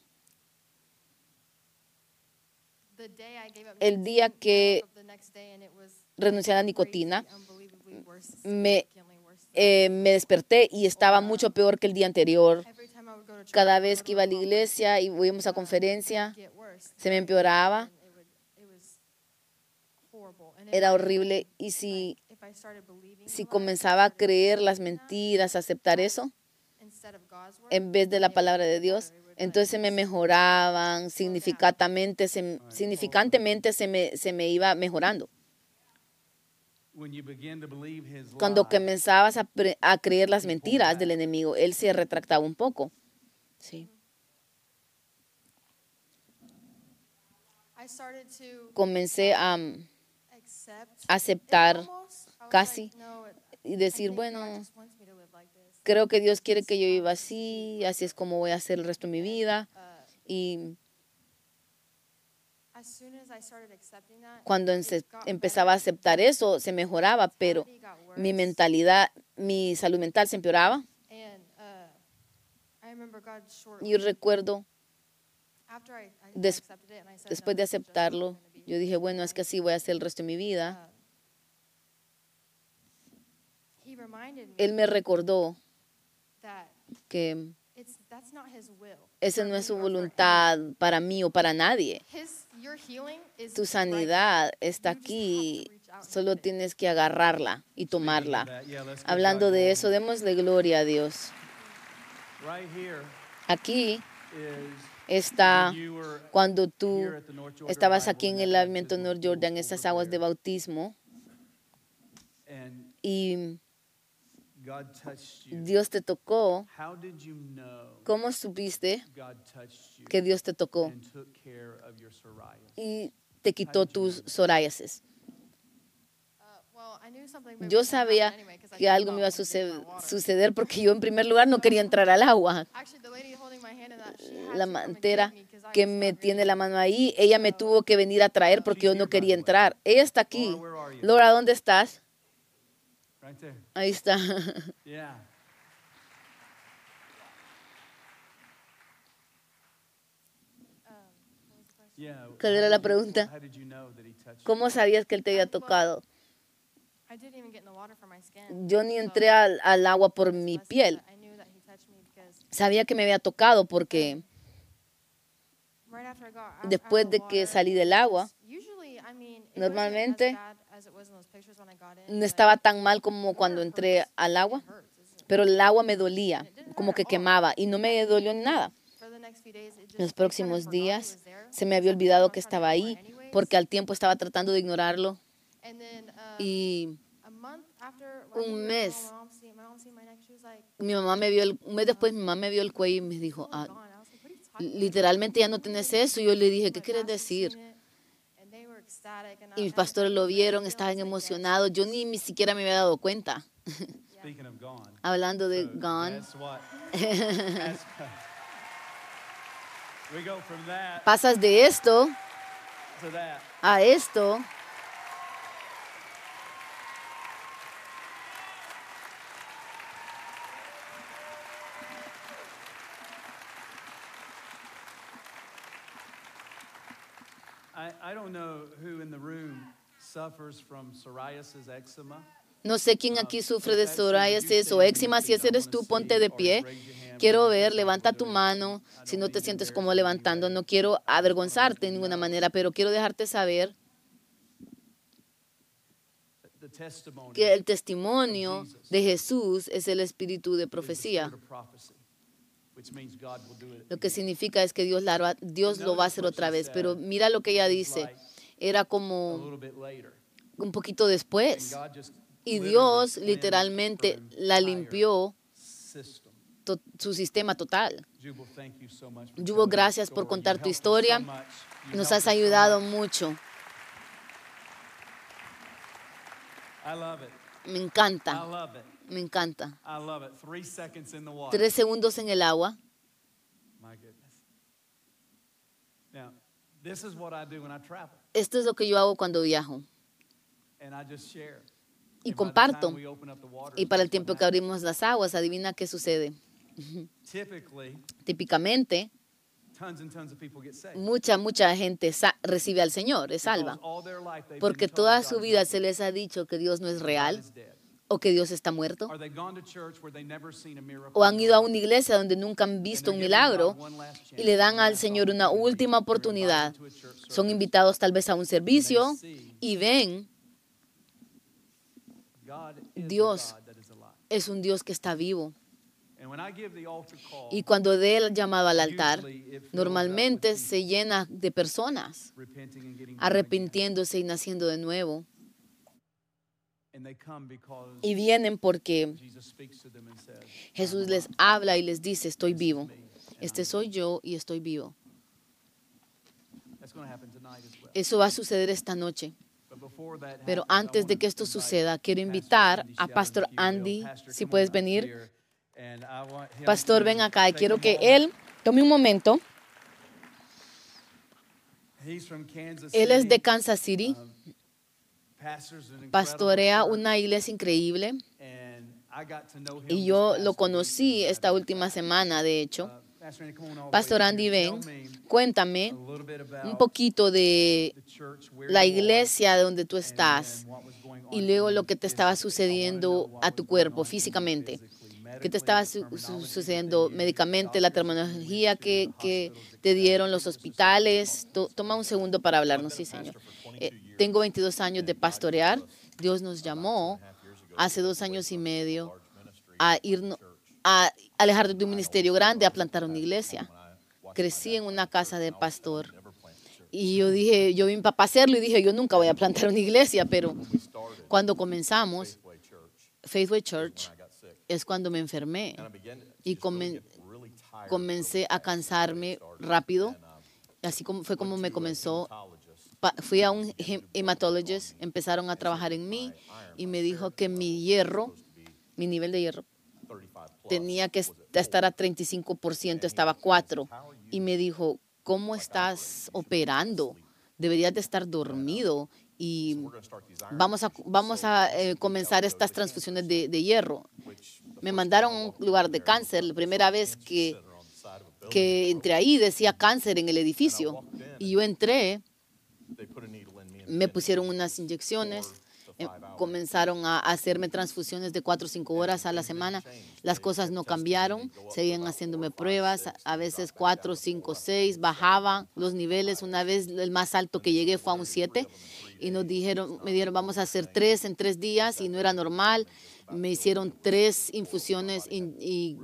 The day I gave up El día que renuncié a la nicotina, me, eh, me desperté y estaba mucho peor que el día anterior. Cada vez que iba a la iglesia y íbamos a conferencia, se me empeoraba, era horrible. Y si, si comenzaba a creer las mentiras, a aceptar eso, en vez de la palabra de Dios, entonces se me mejoraban, significativamente se, significantemente se me, se me iba mejorando. When you begin to believe his Cuando lies, comenzabas a, pre- a creer las mentiras del enemigo, él se retractaba un poco. Sí. I started to Comencé a accept aceptar casi y decir, bueno, creo que Dios quiere que yo viva así, así es como voy a hacer el resto de mi vida. Uh, Y cuando empezaba a aceptar eso, se mejoraba, pero mi mentalidad, mi salud mental se empeoraba. Uh, Yo recuerdo, des- después de aceptarlo, yo dije, bueno, es que así voy a hacer el resto de mi vida. Me Él me recordó que it's that's not his will. esa no es me su or for voluntad para mí o para nadie. anyone. His your healing is Tu sanidad está You just have to aquí, solo tienes que agarrarla y tomarla. that, yeah, let's give Hablando de glory. eso, démosle gloria a Dios. Right here Aquí está when you were cuando tú here at the North Jordan estabas aquí en el lavamiento North Jordan, over aguas de bautismo, y. Dios te tocó. How did you know ¿Cómo supiste que Dios te tocó y te quitó tus psoriasis? Uh, well, I knew something big Yo sabía que algo me iba a suceder, porque yo en primer lugar no quería entrar al agua. Actually, the lady holding my hand in that, she had La mantera que me tiene la mano ahí, ella me tuvo que venir a traer porque yo no quería entrar. Ella está aquí. Laura, ¿dónde estás? Ahí está. ¿Cuál how era la did you- pregunta? ¿Cómo sabías que él te había tocado? I didn't even get in the water for my skin. Yo ni entré al, al agua por I mi piel. that I knew that he touched me because Sabía que me había tocado porque right after I got out- out después of de the que water, salí del agua, Normalmente, no estaba tan mal como cuando entré al agua, pero el agua me dolía, como que quemaba y no me dolió ni nada. Just- Los próximos días se me había olvidado que estaba ahí porque al tiempo estaba tratando de ignorarlo uh, y un mes. mi mamá me vio, el, un mes después mi mamá me vio el cuello y me dijo, "Oh, ah, gone." I was like, "What are you talking about?" literalmente ya no tenés eso. Y yo le dije, ¿qué quieres decir? Y mis pastores lo "Really? vieron, estaban emocionados. Yo ni, ni siquiera me había dado cuenta. Hablando de gone, <laughs> pasas de esto a esto. I, I don't know who in the room suffers from psoriasis, eczema. No sé quién aquí sufre de psoriasis o eczema. Si ese eres tú, ponte de pie. Quiero ver, levanta tu mano. Si no te sientes como levantando, no quiero avergonzarte de ninguna manera, pero quiero dejarte saber que el testimonio de Jesús es el espíritu de profecía. Lo que significa es que Dios, la Dios lo va a hacer otra vez. Pero mira lo que ella dice. Era a como little bit later. un poquito And después. Y Dios literalmente la limpió su sistema total. Jubal, thank you so much for Yubo, gracias por contar You tu historia. Nos has ayudado much. mucho. Me I encanta, love it. Me encanta. I love it. Three seconds in the water. Tres segundos en el agua. Esto es lo que yo hago cuando viajo. and I just share. Y comparto. Y para el tiempo que abrimos las aguas, adivina qué sucede. típicamente tons and tons of people get saved. mucha, mucha gente recibe al Señor, es salva. Porque toda su vida se les ha dicho que Dios no es real. O que Dios está muerto. O han ido a una iglesia donde nunca han visto un milagro y le dan al Señor una última oportunidad. Son invitados tal vez a un servicio y ven, Dios es un Dios que está vivo. Y cuando dé el llamado al altar, normalmente se llena de personas arrepintiéndose y naciendo de nuevo. Y vienen porque Jesús les habla y les dice, estoy vivo. Este soy yo y estoy vivo. Eso va a suceder esta noche. Pero antes de que esto suceda, quiero invitar a Pastor. Andy, si puedes venir. Pastor, to ven acá y quiero que él tome un momento. Él es de Kansas City, incredible pastorea una iglesia increíble y yo lo conocí esta última semana, de hecho. Uh, Pastor Andy, ven, cuéntame un poquito de la iglesia donde tú estás y luego lo que te estaba sucediendo a tu cuerpo físicamente. ¿Qué te estaba su- sucediendo médicamente, la terminología que, te dieron los hospitales? To- toma un segundo para hablarnos, sí, señor. Eh, tengo 22 años de pastorear. Dios nos llamó hace dos años y medio a irnos a alejar de un ministerio grande a plantar una iglesia. Crecí en una casa de pastor y yo dije, yo vi a mi hacerlo y dije, yo nunca voy a plantar una iglesia, pero cuando comenzamos Faithway Church es cuando me enfermé y comen- comencé a cansarme rápido. Así como fue como me comenzó. Fui a un hem- hematologist, empezaron a trabajar en mí y me dijo que mi hierro, mi nivel de hierro, tenía que est- estar a 35%, estaba a 4. Y me dijo, ¿cómo estás operando? Deberías de estar dormido y vamos a, vamos a eh, comenzar estas transfusiones de, de hierro. Me mandaron a un lugar de cáncer, la primera vez que, que entré ahí decía cáncer en el edificio. Y yo entré, me pusieron unas inyecciones, eh, comenzaron a hacerme transfusiones de 4 o 5 horas a la semana. Las cosas no cambiaron, seguían haciéndome pruebas, a- veces 4, 5, 6, bajaban los niveles. Una vez el más alto que llegué fue a un 7 y nos dijeron, me dieron, vamos a hacer tres en tres días y no era normal. Me hicieron tres infusiones y, y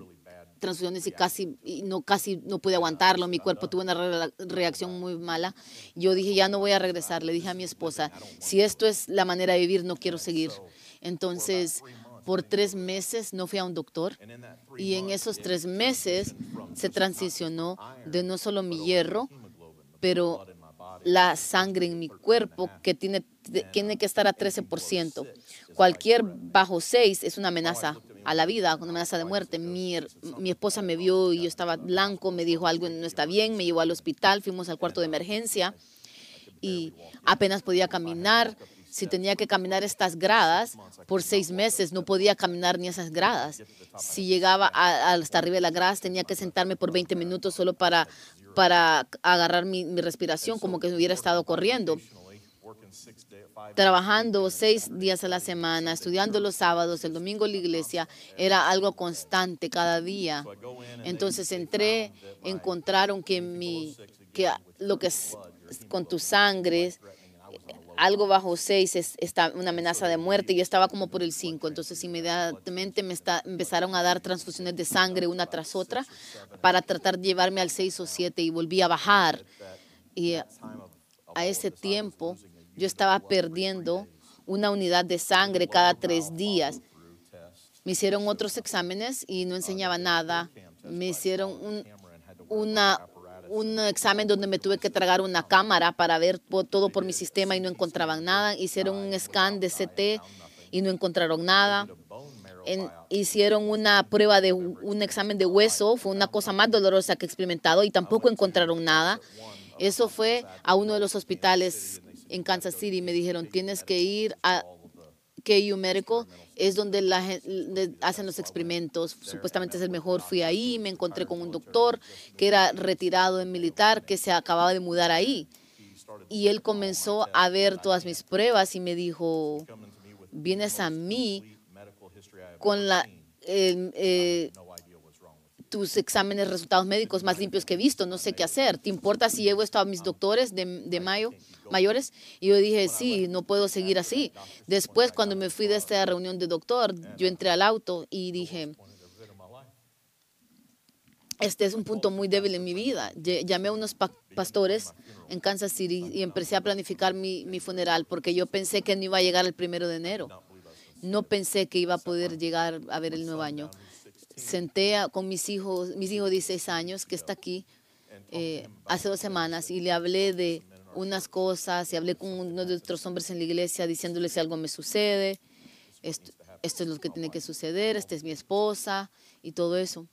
transfusiones y casi y no casi no pude aguantarlo. Mi cuerpo tuvo una re- reacción muy mala. Yo dije, ya no voy a regresar. Le dije a mi esposa, si esto es la manera de vivir, no quiero seguir. Entonces, por tres meses no fui a un doctor y en esos tres meses se transicionó de no solo mi hierro, pero la sangre en mi cuerpo que tiene, tiene que estar a 13%. Cualquier bajo 6 es una amenaza a la vida, una amenaza de muerte. Mi, mi esposa me vio y yo estaba blanco, me dijo algo no está bien, me llevó al hospital, fuimos al cuarto de emergencia y apenas podía caminar. Si tenía que caminar estas gradas por seis meses, no podía caminar ni esas gradas. Si llegaba a- hasta arriba de las gradas, tenía que sentarme por 20 minutos solo para, para agarrar mi, mi respiración, como que hubiera estado corriendo. Trabajando seis días a la semana, estudiando los sábados, el domingo en la iglesia, era algo constante cada día. Entonces entré, encontraron que, mi, que lo que es con tu sangre, algo bajo 6 es está una amenaza de muerte. Yo estaba como por el 5, entonces inmediatamente me está, empezaron a dar transfusiones de sangre una tras otra para tratar de llevarme al 6 o 7 y volví a bajar. Y a ese tiempo yo estaba perdiendo una unidad de sangre cada tres días. Me hicieron otros exámenes y no enseñaba nada. Me hicieron un, examen donde me tuve que tragar una cámara para ver todo por mi sistema y no encontraban nada. Hicieron un scan de CT y no encontraron nada. Hicieron una prueba de un examen de hueso, fue una cosa más dolorosa que he experimentado y tampoco encontraron nada. Eso fue a uno de los hospitales en Kansas City. Me dijeron, tienes que ir a KU Medical es donde la hacen los experimentos. Supuestamente es el mejor. Fui ahí, me encontré con un doctor que era retirado en militar, que se acababa de mudar ahí. Y él comenzó a ver todas mis pruebas y me dijo, vienes a mí con la, eh, eh, tus exámenes, resultados médicos más limpios que he visto, no sé qué hacer. ¿Te importa si llevo esto a mis doctores de, de mayo, mayores? Y yo dije, sí, no puedo seguir así. Después, cuando me fui de esta reunión de doctor, yo entré al auto y dije, este es un punto muy débil en mi vida. Ll- Llamé a unos pa- pastores en Kansas City y empecé a planificar mi, mi funeral porque yo pensé que no iba a llegar el primero de enero. No pensé que iba a poder llegar a ver el nuevo año. Senté a- con mis hijos, mis hijos de 16 años, que está aquí, eh, hace dos semanas, y le hablé de unas cosas, y hablé con uno de otros hombres en la iglesia diciéndole si algo me sucede, esto, esto es lo que tiene que suceder, esta es mi esposa, y todo eso.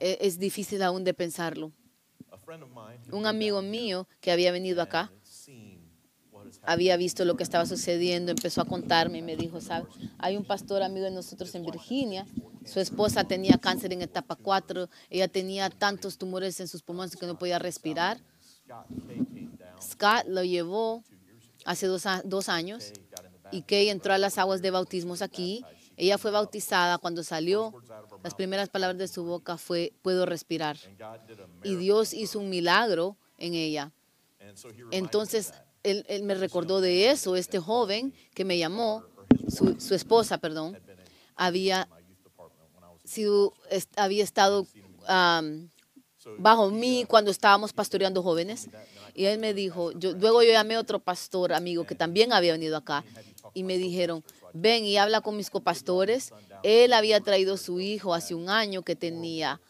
E- Es difícil aún de pensarlo. Un amigo mío que había venido acá había visto lo que estaba sucediendo, empezó a contarme y me dijo, ¿sabe? Hay un pastor amigo de nosotros en Virginia, su esposa tenía cáncer en etapa 4, ella tenía tantos tumores en sus pulmones que no podía respirar. Scott lo llevó hace dos, años y Kay entró a las aguas de bautismos aquí. Ella fue bautizada cuando salió. Las primeras palabras de su boca fue, puedo respirar. Y Dios hizo un milagro en ella. Entonces, él, él me recordó de eso, este joven que me llamó, su, su esposa, perdón, había, sido, había estado bajo mí cuando estábamos pastoreando jóvenes. Y él me dijo, yo, luego yo llamé a otro pastor amigo que también había venido acá y me dijeron, ven y habla con mis copastores. Él había traído su hijo hace un año que tenía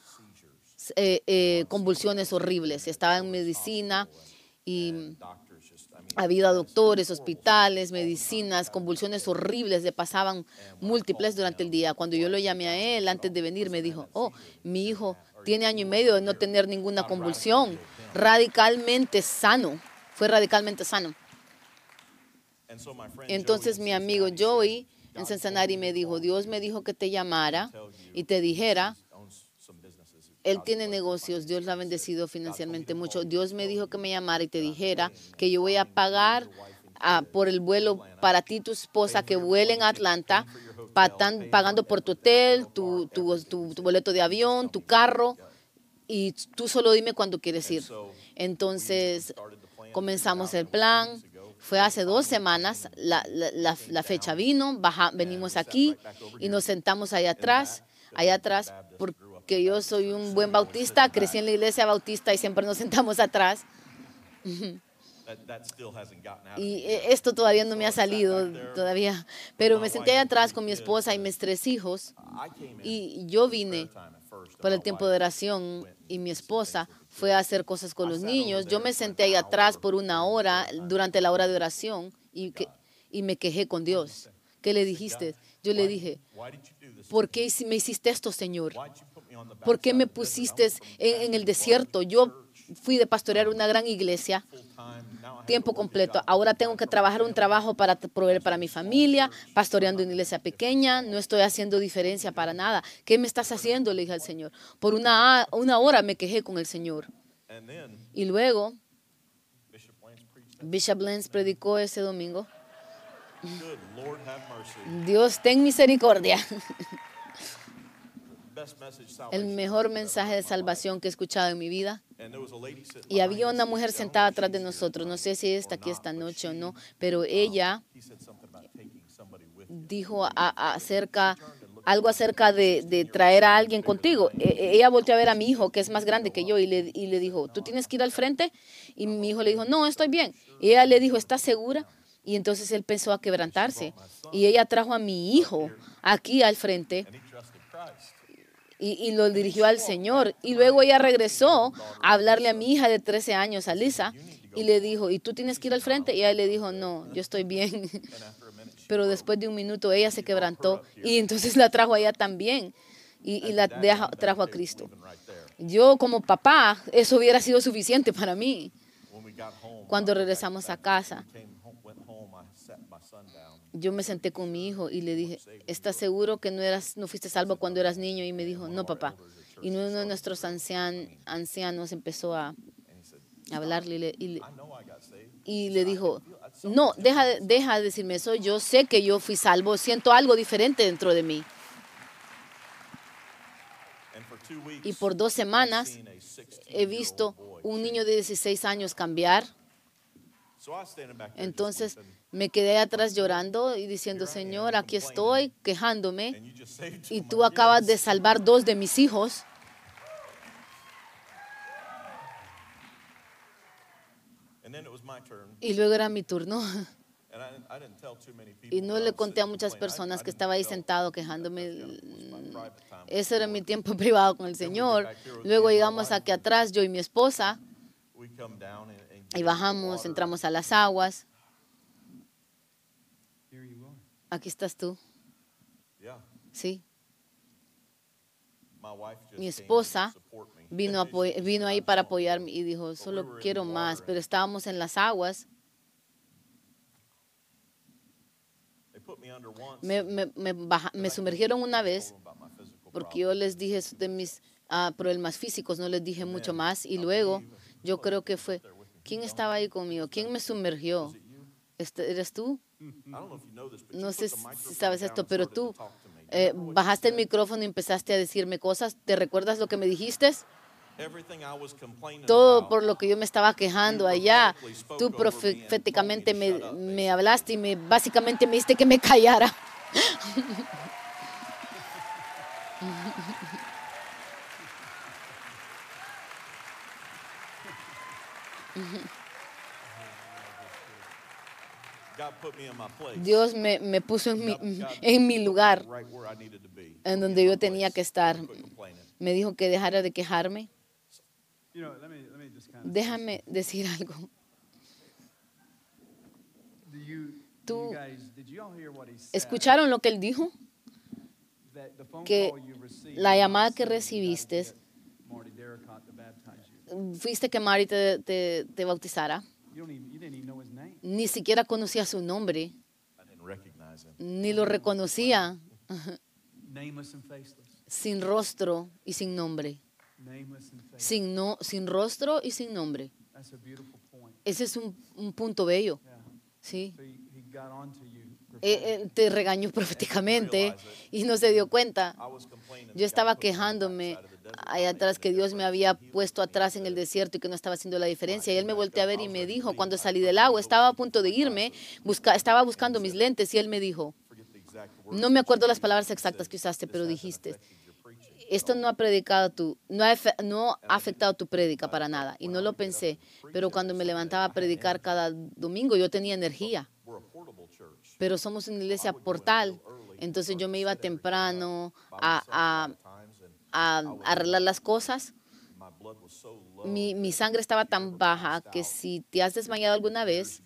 eh, eh, convulsiones horribles. Estaba en medicina y había doctores, hospitales, medicinas, convulsiones horribles, le pasaban múltiples durante el día. Cuando yo lo llamé a él antes de venir, me dijo, oh, mi hijo tiene año y medio de no tener ninguna convulsión, radicalmente sano, fue radicalmente sano. Entonces mi amigo Joey en Cincinnati me dijo, Dios me dijo que te llamara y te dijera, él tiene negocios, Dios lo ha bendecido financieramente mucho. Dios me dijo que me llamara y te dijera que yo voy a pagar por el vuelo para ti y tu esposa que vuelen a Atlanta, pa- tan- pagando por tu hotel, tu, tu- tu- tu boleto de avión, tu carro, y tú solo dime cuándo quieres ir. Entonces comenzamos el plan. Fue hace dos semanas, la, la- la- la fecha vino, baja- venimos aquí y nos sentamos allá atrás, allá atrás, porque yo soy un buen bautista, crecí en la iglesia bautista y siempre nos sentamos atrás. <laughs> Y eh, esto todavía no me ha salido todavía, pero me senté allá atrás con mi esposa y mis tres hijos y yo vine por el tiempo de oración y mi esposa fue a hacer cosas con los niños. Yo me senté ahí atrás por una hora durante la hora de oración y, que, y me quejé con Dios. ¿Qué le dijiste? Yo le dije, ¿por qué me hiciste esto, Señor? ¿Por qué me pusiste en, en el desierto? Yo fui de pastorear una gran iglesia tiempo completo. Ahora tengo que trabajar un trabajo para proveer para mi familia, pastoreando una iglesia pequeña, no estoy haciendo diferencia para nada. ¿Qué me estás haciendo? Le dije al Señor. Por una, una hora me quejé con el Señor. Y luego, Bishop Lenz predicó ese domingo. Dios, ten misericordia. <laughs> El mejor mensaje de salvación que he escuchado en mi vida. Y había una mujer sentada atrás de nosotros, no sé si está aquí esta noche o no, pero ella dijo a- acerca, algo acerca de, de traer a alguien contigo. E- ella volteó a ver a mi hijo, que es más grande que yo, y le, y le dijo, ¿tú tienes que ir al frente? Y mi hijo le dijo, no, estoy bien. Y ella le dijo, ¿estás segura? Y entonces él pensó a quebrantarse. Y ella trajo a mi hijo aquí al frente y, lo dirigió al Señor. Y luego ella regresó a hablarle a mi hija de 13 años, a Lisa, y le dijo, ¿y tú tienes que ir al frente? Y ella le dijo, no, yo estoy bien. <laughs> Pero después de un minuto ella se quebrantó y entonces la trajo a ella también y, la trajo a Cristo. Yo como papá, eso hubiera sido suficiente para mí. Cuando regresamos a casa, yo me senté con mi hijo y le dije, ¿estás seguro que no, eras, no fuiste salvo cuando eras niño? Y me dijo, no, papá. Y uno de nuestros ancian- ancianos empezó a hablarle y le, y y dijo, no, deja, de- deja de decirme eso, yo sé que yo fui salvo, siento algo diferente dentro de mí. Y por dos semanas seen a 16 he visto un niño de 16 años cambiar. Entonces me quedé atrás llorando y diciendo, Señor, aquí estoy quejándome y tú acabas de salvar dos de mis hijos. Y luego era mi turno. Y no le conté a muchas personas que estaba ahí sentado quejándome. Ese era mi tiempo <laughs> privado con el Señor. Luego llegamos aquí atrás, yo y mi esposa, y bajamos, entramos a las aguas. Aquí estás tú, sí. Mi esposa. Vino, vino ahí "I para apoyarme y dijo, solo quiero más, pero estábamos en las aguas. Me. Me, me, baja- me sumergieron una vez porque yo les dije de mis ah, problemas físicos, no les dije mucho más. Y luego yo creo que fue, ¿quién estaba ahí conmigo? ¿Quién me sumergió? Este, ¿Eres tú? No sé si sabes esto, pero tú eh, bajaste el micrófono y empezaste a decirme cosas. ¿Te recuerdas lo que me dijiste? Todo por lo que yo me estaba quejando allá. Tú proféticamente me, me hablaste y me, básicamente me dijiste que me callara. <laughs> Dios me, me puso en mi, en mi lugar, en donde yo tenía que estar. Me dijo que dejara de quejarme. You know, let me, let me just kind of. Déjame decir algo. Tú-? ¿Escucharon lo que él dijo? That the phone que call you received la llamada que recibiste. Fuiste que Mari te, te, te bautizara. Ni siquiera conocía su nombre, I didn't recognize him. ni lo reconocía, Nameless and faceless. sin rostro y sin nombre. Nameless and faceless. Sin, no, sin rostro y sin nombre. That's a beautiful point. Ese es un, un punto bello, sí. Eh, Él te regañó <laughs> proféticamente y no se dio cuenta. I was complaining. Yo estaba quejándome allá atrás que Dios me había puesto atrás en el desierto y que no estaba haciendo la diferencia. Y él me volteó a ver y me dijo, cuando salí del agua, estaba a punto de irme, busca, estaba buscando mis lentes y él me dijo, no me acuerdo las palabras exactas que usaste, pero dijiste, esto no ha predicado tu, no ha, no ha afectado tu prédica para nada. Y no lo pensé, pero cuando me levantaba a predicar cada domingo yo tenía energía. Pero somos una iglesia portal, entonces yo me iba temprano a, a- Times and a arreglar las cosas. Mi, mi sangre estaba tan baja que si te has desmayado alguna vez,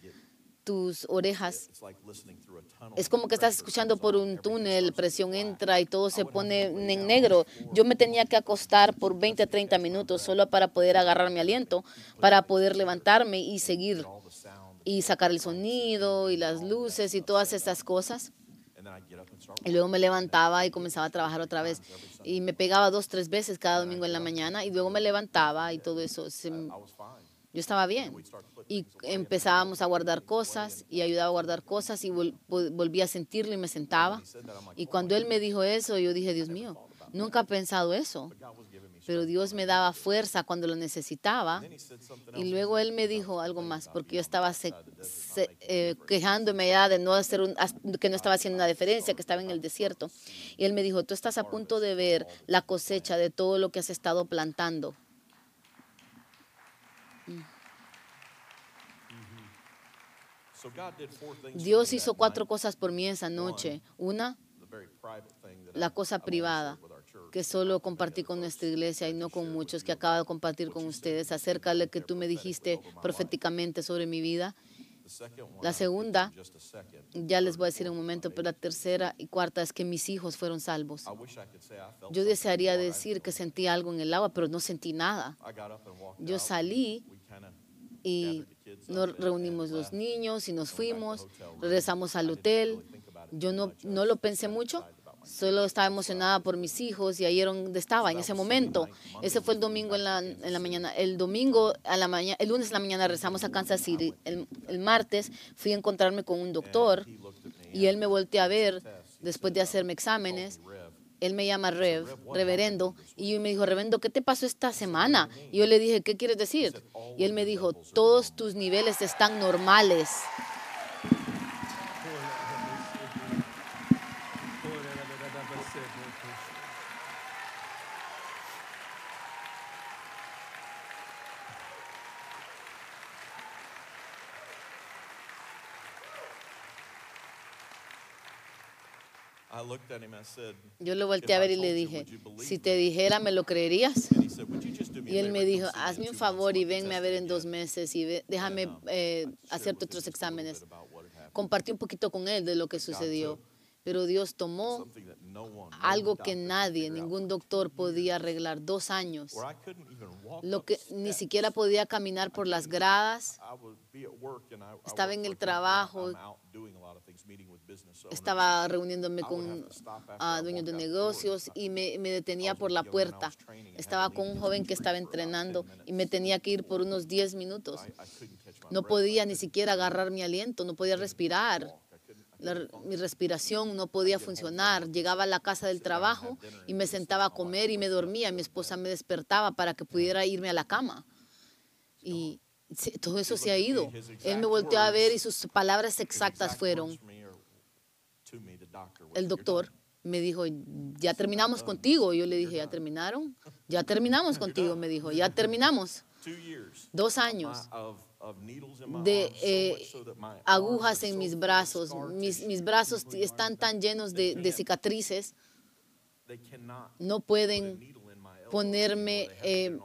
tus orejas It's like listening through a tunnel. es como que estás escuchando por un túnel, presión entra y todo se pone en negro. Yo me tenía que acostar por 20, 30 minutos solo para poder agarrar mi aliento, para poder levantarme y seguir y sacar el sonido y las luces y todas esas cosas. And then I'd get up and start Y luego me levantaba y comenzaba a trabajar otra vez. Y me pegaba dos, tres veces cada domingo en la mañana y luego me levantaba y todo eso. Se- yo estaba bien. Y empezábamos a guardar cosas y ayudaba a guardar cosas y vol- vol- volví a sentirlo y me sentaba. Y cuando él me dijo eso, yo dije, Dios mío, nunca he pensado eso. Pero Dios me daba fuerza cuando lo necesitaba. Y luego él me dijo algo más, porque yo estaba se- se- eh, quejándome ya de no hacer un, que no estaba haciendo una diferencia, que estaba en el desierto. Y él me dijo, tú estás a punto de ver la cosecha de todo lo que has estado plantando. For Dios hizo cuatro cosas por mí esa noche. Una, la cosa privada, que solo compartí con nuestra iglesia y no con muchos, que acabo de compartir con ustedes acerca de lo que tú me dijiste proféticamente sobre mi vida. La segunda, ya les voy a decir en un momento, pero la tercera y cuarta es que mis hijos fueron salvos. Yo desearía decir que sentí algo en el agua, pero no sentí nada. Yo salí y Nos reunimos los niños y nos fuimos. Regresamos al hotel. Yo no, no lo pensé mucho. Solo estaba emocionada por mis hijos y ahí era donde estaba en ese momento. Ese fue el domingo en la, en la mañana. El domingo a la mañana, el lunes en la mañana regresamos a Kansas City. El, el martes fui a encontrarme con un doctor y él me volteó a ver después de "Uh, hacerme exámenes. me Rev." Él me llama Rev, reverendo, y yo me dijo, reverendo, ¿qué te pasó esta semana? Y yo le dije, ¿qué quieres decir? Y él me dijo, todos tus niveles están normales. I looked at him, I said, Yo le volteé "If a ver y le dije, si me?" te dijera, ¿me lo creerías? And he said, "Would you just do me a Y él me dijo, hazme un favor y venme a ver en dos again?" meses y ve- déjame um, eh, I shared hacerte otros just a little exámenes. bit about what had happened. Compartí un poquito con él de lo que sucedió, pero Dios tomó Algo que nadie, ningún doctor podía arreglar, dos años. Lo que ni siquiera podía caminar por las gradas, Estaba en el trabajo. Estaba reuniéndome con after ah, dueños de negocios y me, me detenía por la puerta. Estaba con un joven que estaba for about 10 entrenando y me tenía que ir por unos 10 minutos. No podía ni siquiera agarrar mi aliento, no podía respirar. La- mi respiración no podía funcionar. Llegaba a la casa del trabajo y me sentaba a comer y me dormía. Mi esposa me despertaba para que pudiera irme a la cama. Y todo eso se ha ido. Él me volteó a ver y sus palabras exactas exact fueron, el "You're doctor done." me dijo, ya terminamos contigo. Yo le dije, ¿ya terminaron? Ya terminamos contigo, me dijo, ya terminamos. Dos años de eh, agujas en mis brazos. Mis, mis brazos están tan llenos de, de cicatrices. No a pueden ponerme, eh,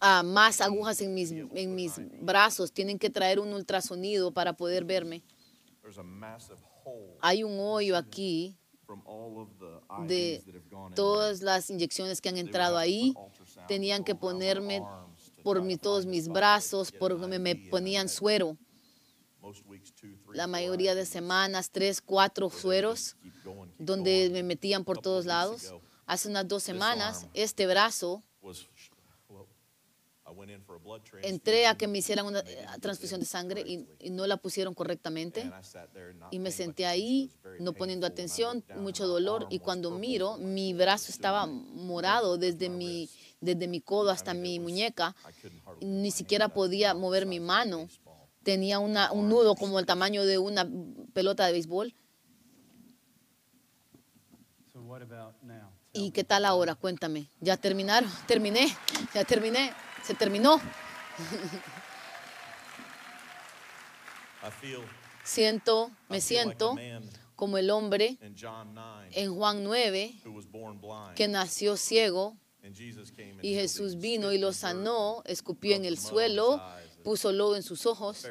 ah, más agujas en mis, en mis brazos. Tienen que traer un ultrasonido para poder verme. There's a massive hole Hay un hoyo aquí from all of the de todas las inyecciones que han entrado ahí. Tenían que ponerme por mi, to todos mis brazos porque me, ponían suero. La mayoría de semanas, tres, cuatro sueros, donde me metían por todos lados. Hace unas dos semanas, este brazo, entré a que me hicieran una eh, transfusión de sangre y, y no la pusieron correctamente. Y me senté ahí no poniendo atención, mucho dolor y cuando miro mi brazo estaba morado desde mi. Desde mi codo hasta mi muñeca. Ni siquiera podía mover mi mano. Tenía una, un nudo como el tamaño de una pelota de béisbol. ¿Y qué tal ahora? Cuéntame. ¿Ya terminaron? Terminé. Ya terminé. Se terminó. Siento, me siento como el hombre in John 9 en Juan 9 who was born blind. que nació ciego Y Jesús vino y lo sanó, escupió en el suelo, puso lodo en sus ojos.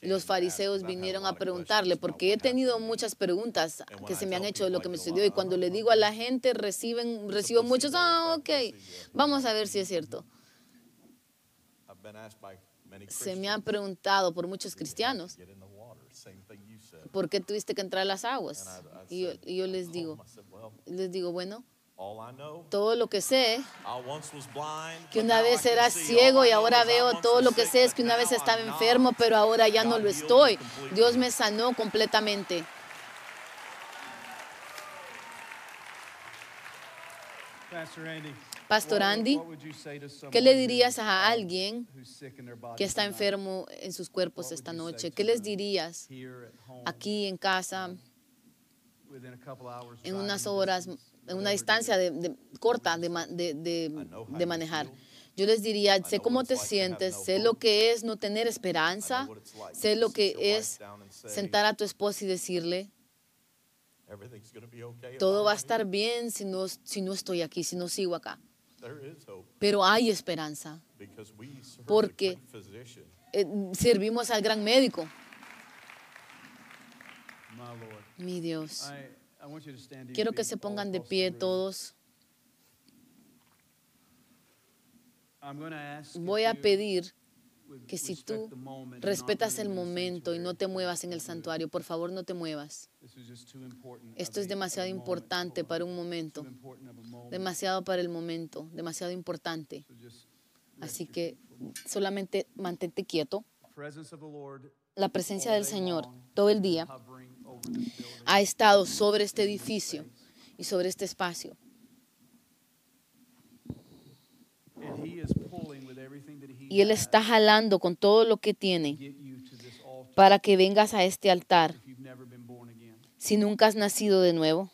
Y los fariseos vinieron a preguntarle, porque he tenido muchas preguntas que se me han hecho de lo que me sucedió. Y cuando le digo a la gente, reciben, recibo muchos, ah, ok, vamos a ver si es cierto. Se me han preguntado por muchos cristianos. ¿por qué tuviste que entrar a las aguas? Y yo, y yo les digo, les digo, bueno, todo lo que sé, que una vez era ciego y ahora veo, todo lo que sé es que una vez estaba enfermo, pero ahora ya no lo estoy. Dios me sanó completamente. Pastor Andy. ¿Qué le dirías a um, alguien que está enfermo en sus cuerpos esta noche? ¿Qué les dirías aquí en casa, hours en unas horas, en una distancia is? de, de- corta de, manejar? Yo les diría, sé cómo te sientes, sé lo que es no tener esperanza, sé lo que es sentar a tu esposa y decirle, "Everything's gonna be okay if todo va a estar here." bien si no, si no estoy aquí, si no sigo acá. There is hope Pero hay esperanza. because we serve Porque-. Eh, servimos al gran médico, mi Dios. Quiero que se pongan de pie todos. Voy a pedir que si tú respetas el momento y no te muevas en el santuario, por favor no te muevas. Esto es demasiado importante para un momento, demasiado para el momento, demasiado importante. Así que solamente mantente quieto. La presencia del Señor todo el día ha estado sobre este edificio y sobre este espacio. Y Él está jalando con todo lo que tiene para que vengas a este altar. Si nunca has nacido de nuevo.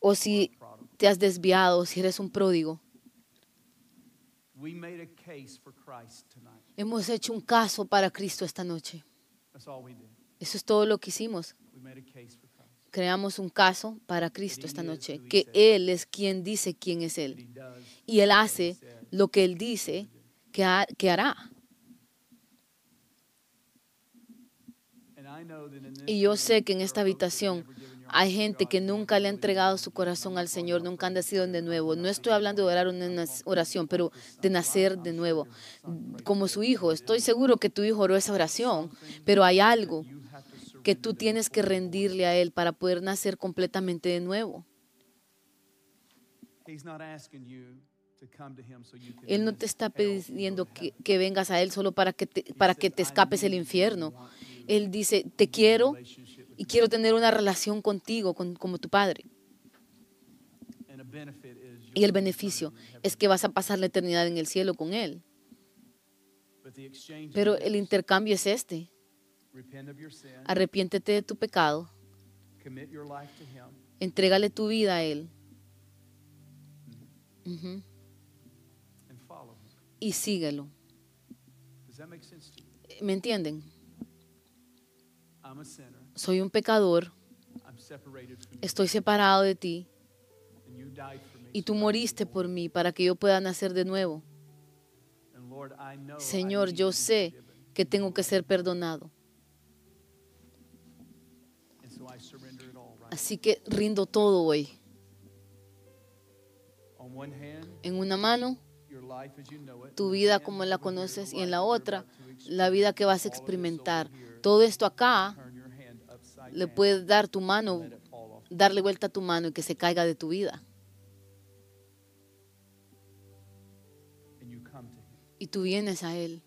O si te has desviado, si eres un pródigo. Hemos hecho un caso para Cristo esta noche. Eso es todo lo que hicimos. Creamos un caso para Cristo esta noche, que Él es quien dice quién es Él. Y Él hace lo que Él dice que, ha- que hará. Y yo sé que en esta habitación hay gente que nunca le ha entregado su corazón al Señor, nunca han nacido de nuevo. No estoy hablando de orar una oración, pero de nacer de nuevo. Como su hijo, estoy seguro que tu hijo oró esa oración, pero hay algo que tú tienes que rendirle a Él para poder nacer completamente de nuevo. Él no te está pidiendo que, vengas a Él solo para que te, para que te "I escapes el infierno. Él dice, te quiero y me." quiero tener una relación contigo, con- como tu Padre. Y el beneficio es que vas a pasar la eternidad en el cielo con Él. Pero el intercambio es este. Arrepiéntete de tu pecado, commit your life to him, entrégale tu vida a Él him. y síguelo. You? ¿Me entienden? I'm a sinner. Soy un pecador, I'm separated from you. estoy separado de ti y tú moriste por mí para que yo pueda nacer de nuevo. Señor, yo sé que tengo que ser perdonado. Así que rindo todo hoy. En una mano, tu vida como la conoces y en la otra, la vida que vas a experimentar. Todo esto acá le puedes dar tu mano, darle vuelta a tu mano y que se caiga de tu vida. Y tú vienes a Él.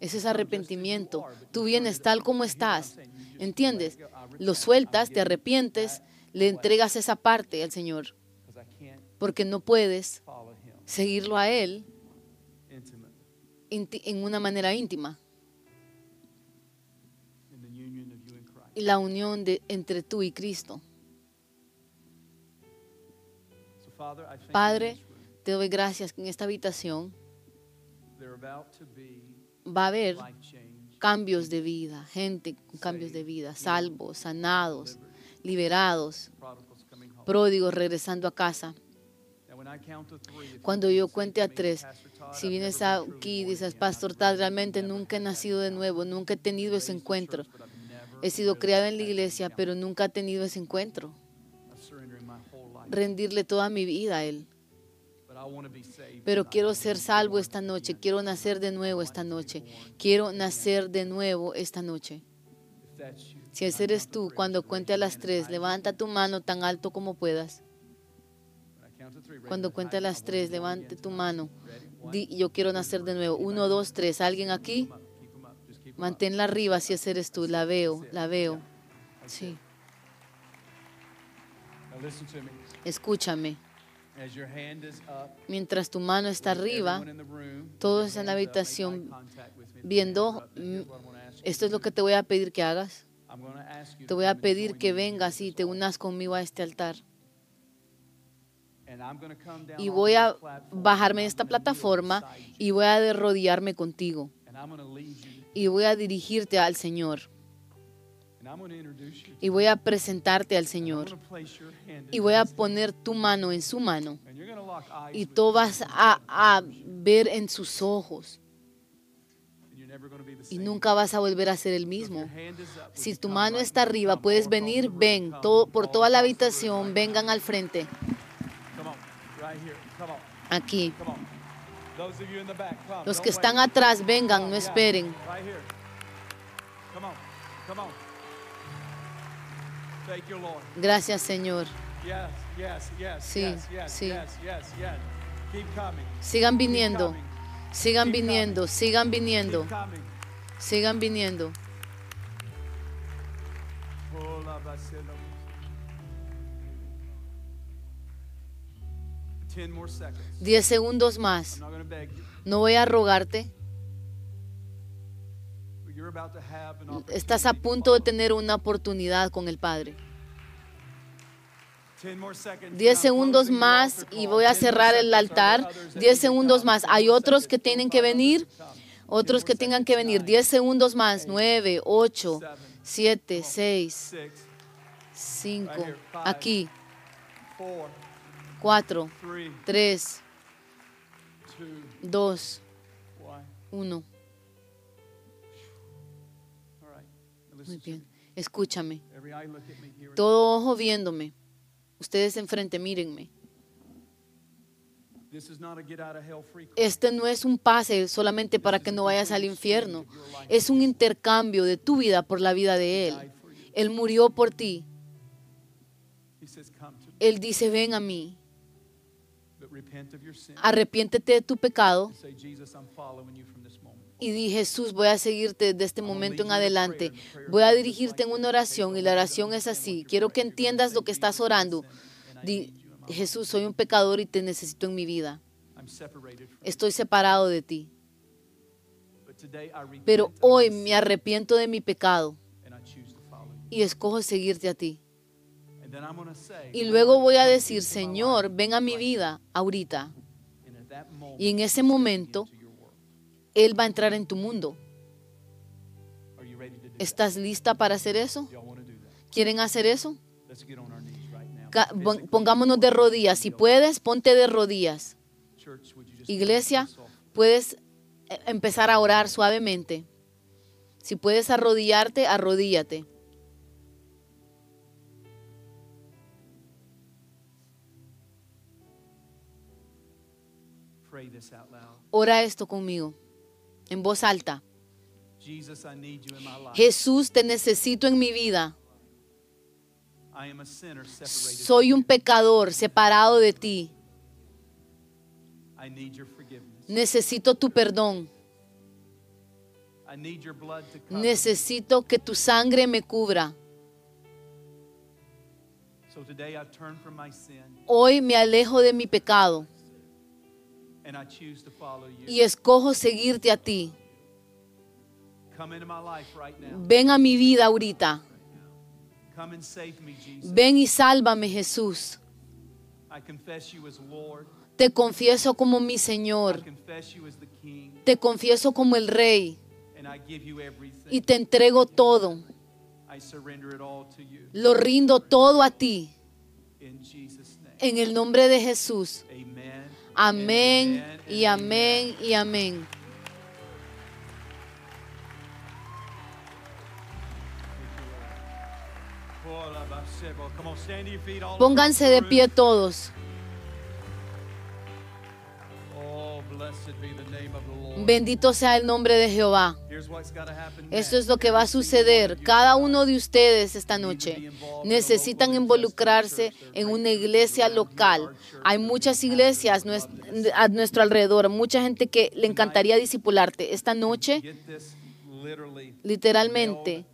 Ese es arrepentimiento. Tú vienes tal como estás. ¿Entiendes? Lo sueltas, te arrepientes, le entregas esa parte al Señor, porque no puedes seguirlo a Él en una manera íntima. Y la unión de, entre tú y Cristo. Padre, te doy gracias que en esta habitación va a haber cambios de vida, gente con cambios de vida, salvos, sanados, liberados, pródigos regresando a casa. Cuando yo cuente a tres, si vienes aquí y dices. Pastor Tad, realmente nunca he nacido de nuevo, nunca he tenido ese encuentro. He sido criado en la iglesia, pero nunca he tenido ese encuentro. Rendirle toda mi vida a Él. Pero quiero ser salvo esta noche, quiero nacer de nuevo esta noche, quiero nacer de nuevo esta noche. Si ese eres tú, cuando cuente a las tres, levanta tu mano tan alto como puedas. Cuando cuente a las tres, levante tu mano. Di, yo quiero nacer de nuevo. Uno, dos, tres. ¿Alguien aquí? Manténla arriba si ese eres tú. La veo, la veo. Sí, escúchame. Mientras tu mano está arriba, todos en la habitación viendo, esto es lo que te voy a pedir que hagas. Te voy a pedir que vengas y te unas conmigo a este altar. Y voy a bajarme de esta plataforma y voy a derrodiarme contigo. Y voy a dirigirte al Señor. Y voy a presentarte al Señor. Y voy a poner tu mano en su mano. Y tú vas a, a ver en sus ojos. Y nunca vas a volver a ser el mismo. Si tu mano está arriba, puedes venir, ven. Todo, por toda la habitación, vengan al frente. Aquí. Los que están atrás, vengan, no esperen. Gracias, Señor. Sí, sí. Sigan viniendo, sigan viniendo, sigan viniendo, sigan viniendo. Diez segundos más. No voy a rogarte. Estás a punto de tener una oportunidad con el Padre. Diez segundos más y voy a cerrar el altar. Diez segundos más. Hay otros que tienen que venir. Otros que tengan que venir. Diez segundos más. Nueve, ocho, siete, seis, cinco. Aquí. Cuatro, tres, dos, uno. Muy bien. me. Escúchame. Todo ojo viéndome. Ustedes enfrente, mírenme. Este no es un pase solamente para que no vayas al infierno. Es un intercambio de tu vida por la vida de Él. Él murió por ti. Él dice, ven a mí. Arrepiéntete de tu pecado. Y di, Jesús, voy a seguirte desde este momento en adelante. Voy a dirigirte en una oración y la oración es así. Quiero que entiendas lo que estás orando. Di, Jesús, soy un pecador y te necesito en mi vida. Estoy separado de ti. Pero hoy me arrepiento de mi pecado y escojo seguirte a ti. Y luego voy a "Lord, decir, Señor, ven a mi vida ahorita. now." And at that moment, Y en ese momento. Él va a entrar en tu mundo. ¿Estás lista para hacer eso? ¿Quieren hacer eso? Pongámonos de rodillas. Si puedes, ponte de rodillas. Iglesia, puedes eh, empezar a orar suavemente. Si puedes arrodillarte, arrodíllate. Ora esto conmigo, en voz alta. Jesús, te necesito en mi vida. Soy un pecador separado de ti. Necesito tu perdón. Necesito que tu sangre me cubra. Hoy me alejo de mi pecado y escojo seguirte a ti. Come into my life right now. Ven a mi vida ahorita. Come and save me, Jesus. Ven y sálvame, Jesús. I confess you as Lord. Te confieso como mi Señor. Te confieso como el Rey And I give you everything. y te entrego todo. I surrender it all to you. Lo rindo todo a ti. In Jesus' name. En el nombre de Jesús. Amén y amén y amén. Pónganse de pie todos. Oh. Bendito sea el nombre de Jehová. Esto es lo que va a suceder. Cada uno de ustedes esta noche necesitan involucrarse en una iglesia local. Hay muchas iglesias a nuestro alrededor, mucha gente que le encantaría discipularte. Esta noche, literalmente,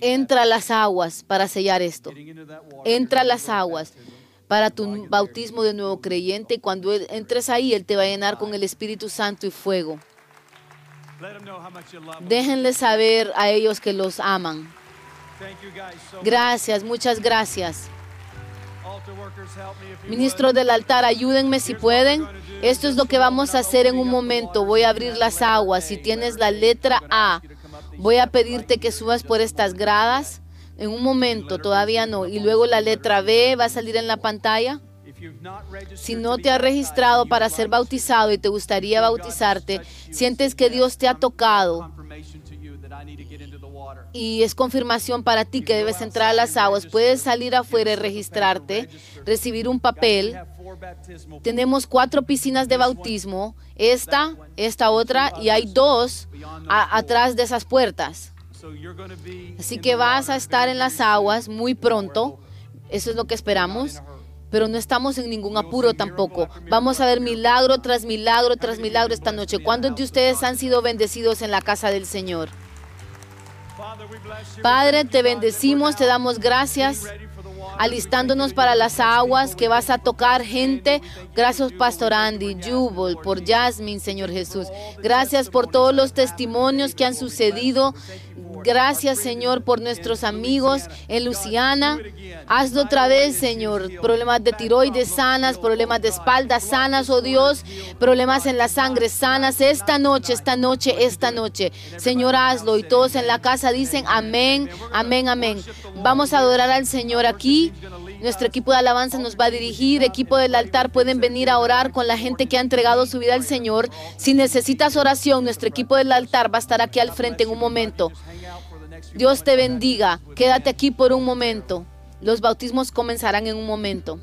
entra a las aguas para sellar esto. Entra a las aguas para tu bautismo de nuevo creyente. Y cuando entres ahí, Él te va a llenar con el Espíritu Santo y fuego. Déjenle saber a ellos que los aman. Gracias, muchas gracias. Ministros del altar, ayúdenme si pueden. Esto es lo que vamos a hacer en un momento. Voy a abrir las aguas. Si tienes la letra A, voy a pedirte que subas por estas gradas. En un momento, todavía no. Y luego la letra B va a salir en la pantalla. Si no te has registrado para ser bautizado y te gustaría bautizarte, sientes que Dios te ha tocado y es confirmación para ti que debes entrar a las aguas, puedes salir afuera y registrarte, recibir un papel. Tenemos cuatro piscinas de bautismo, esta, esta otra, y hay dos atrás de esas puertas. Así que vas a estar en las aguas muy pronto. Eso es lo que esperamos. Pero no estamos en ningún apuro tampoco. Vamos a ver milagro tras milagro tras milagro esta noche. ¿Cuántos de ustedes han sido bendecidos en la casa del Señor? Padre, te bendecimos, te damos gracias, alistándonos para las aguas, que vas a tocar gente. Gracias, Pastor Andy, Jubal, por Jasmine, Señor Jesús. Gracias por todos los testimonios que han sucedido. Gracias, Señor, por nuestros amigos en Luciana. Hazlo otra vez, Señor. Problemas de tiroides sanas, problemas de espalda sanas, oh Dios. Problemas en la sangre sanas. Esta noche, esta noche, esta noche. Señor, hazlo. Y todos en la casa dicen amén, amén, amén. Vamos a adorar al Señor aquí. Nuestro equipo de alabanza nos va a dirigir. Equipo del altar pueden venir a orar con la gente que ha entregado su vida al Señor. Si necesitas oración, nuestro equipo del altar va a estar aquí al frente en un momento. Dios te bendiga. Quédate aquí por un momento. Los bautismos comenzarán en un momento.